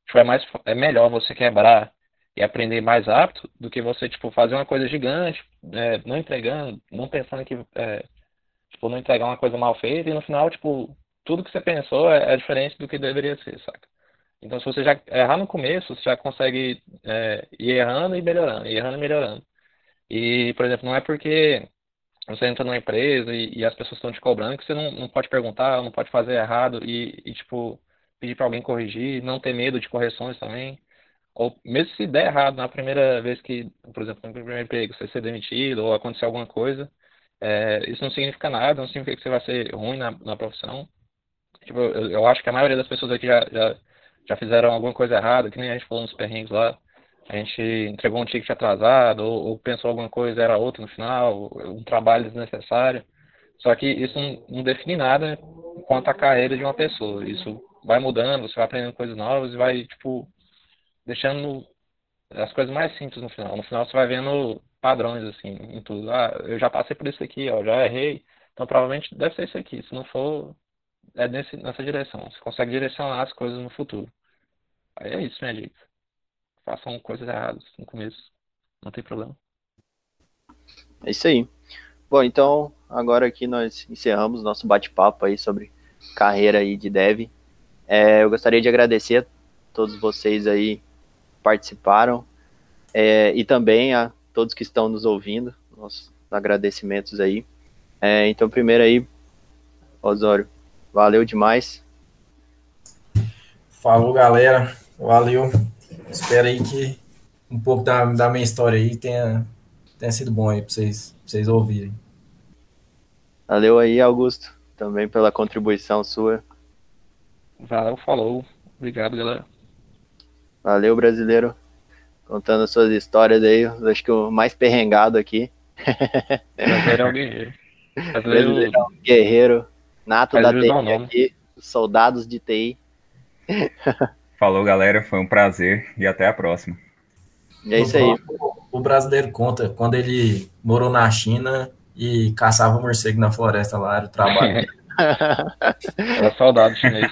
Tipo, é, mais, é melhor você quebrar e aprender mais rápido do que você, tipo, fazer uma coisa gigante, é, não entregando, não pensando que, é, tipo, não entregar uma coisa mal feita e no final, tipo, tudo que você pensou é, é, diferente do que deveria ser, saca? Então, se você já errar no começo, você já consegue é, ir errando e melhorando, errando e melhorando. E, por exemplo, não é porque você entra numa empresa e, e as pessoas estão te cobrando que você não, não pode perguntar, não pode fazer errado e, e tipo, pedir para alguém corrigir, não ter medo de correções também ou mesmo se der errado na primeira vez que, por exemplo, no primeiro emprego, você ser demitido ou acontecer alguma coisa, é, isso não significa nada, não significa que você vai ser ruim na, na profissão. Tipo, eu, eu, acho que a maioria das pessoas aqui já, já, já fizeram alguma coisa errada, que nem a gente falou nos perrengues lá. A gente entregou um ticket atrasado, ou, ou pensou alguma coisa era outra no final, um trabalho desnecessário. Só que isso não, não define nada quanto à carreira de uma pessoa. Isso vai mudando, você vai aprendendo coisas novas e vai, tipo, deixando as coisas mais simples no final. No final você vai vendo padrões, assim, em tudo. Ah, eu já passei por isso aqui, ó, já errei. Então provavelmente deve ser isso aqui. Se não for, é nesse, nessa direção. Você consegue direcionar as coisas no futuro. Aí é isso, minha dica. Façam coisas erradas no começo. Não tem problema. É isso aí. Bom, então agora aqui nós encerramos nosso bate-papo aí sobre carreira aí de dev. É, eu gostaria de agradecer a todos vocês aí participaram é, e também a todos que estão nos ouvindo, nossos agradecimentos aí. É, então, primeiro aí, Osório, valeu demais. Falou, galera, valeu. Espero aí que um pouco da, da minha história aí tenha, tenha sido bom aí para vocês, pra vocês ouvirem. Valeu aí, Augusto, também pela contribuição sua. Valeu, falou. Obrigado, galera. Valeu, brasileiro. Contando suas histórias aí. Acho que o mais perrengado aqui. Brasileiro é um guerreiro. Brasileiro é um guerreiro. Nato da TI aqui. Soldados de TI. Falou, galera. Foi um prazer e até a próxima. E é isso aí. O brasileiro conta quando ele morou na China e caçava morcego na floresta lá, era o trabalho. Era saudade chinês.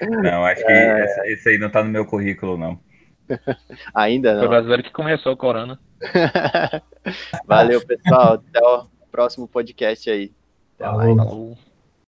Não, acho que É. esse, esse aí não tá no meu currículo, não. Ainda Foi o não. brasileiro que começou o Corona. Valeu, pessoal. Até o próximo podcast aí. Até mais. Falou. Falou.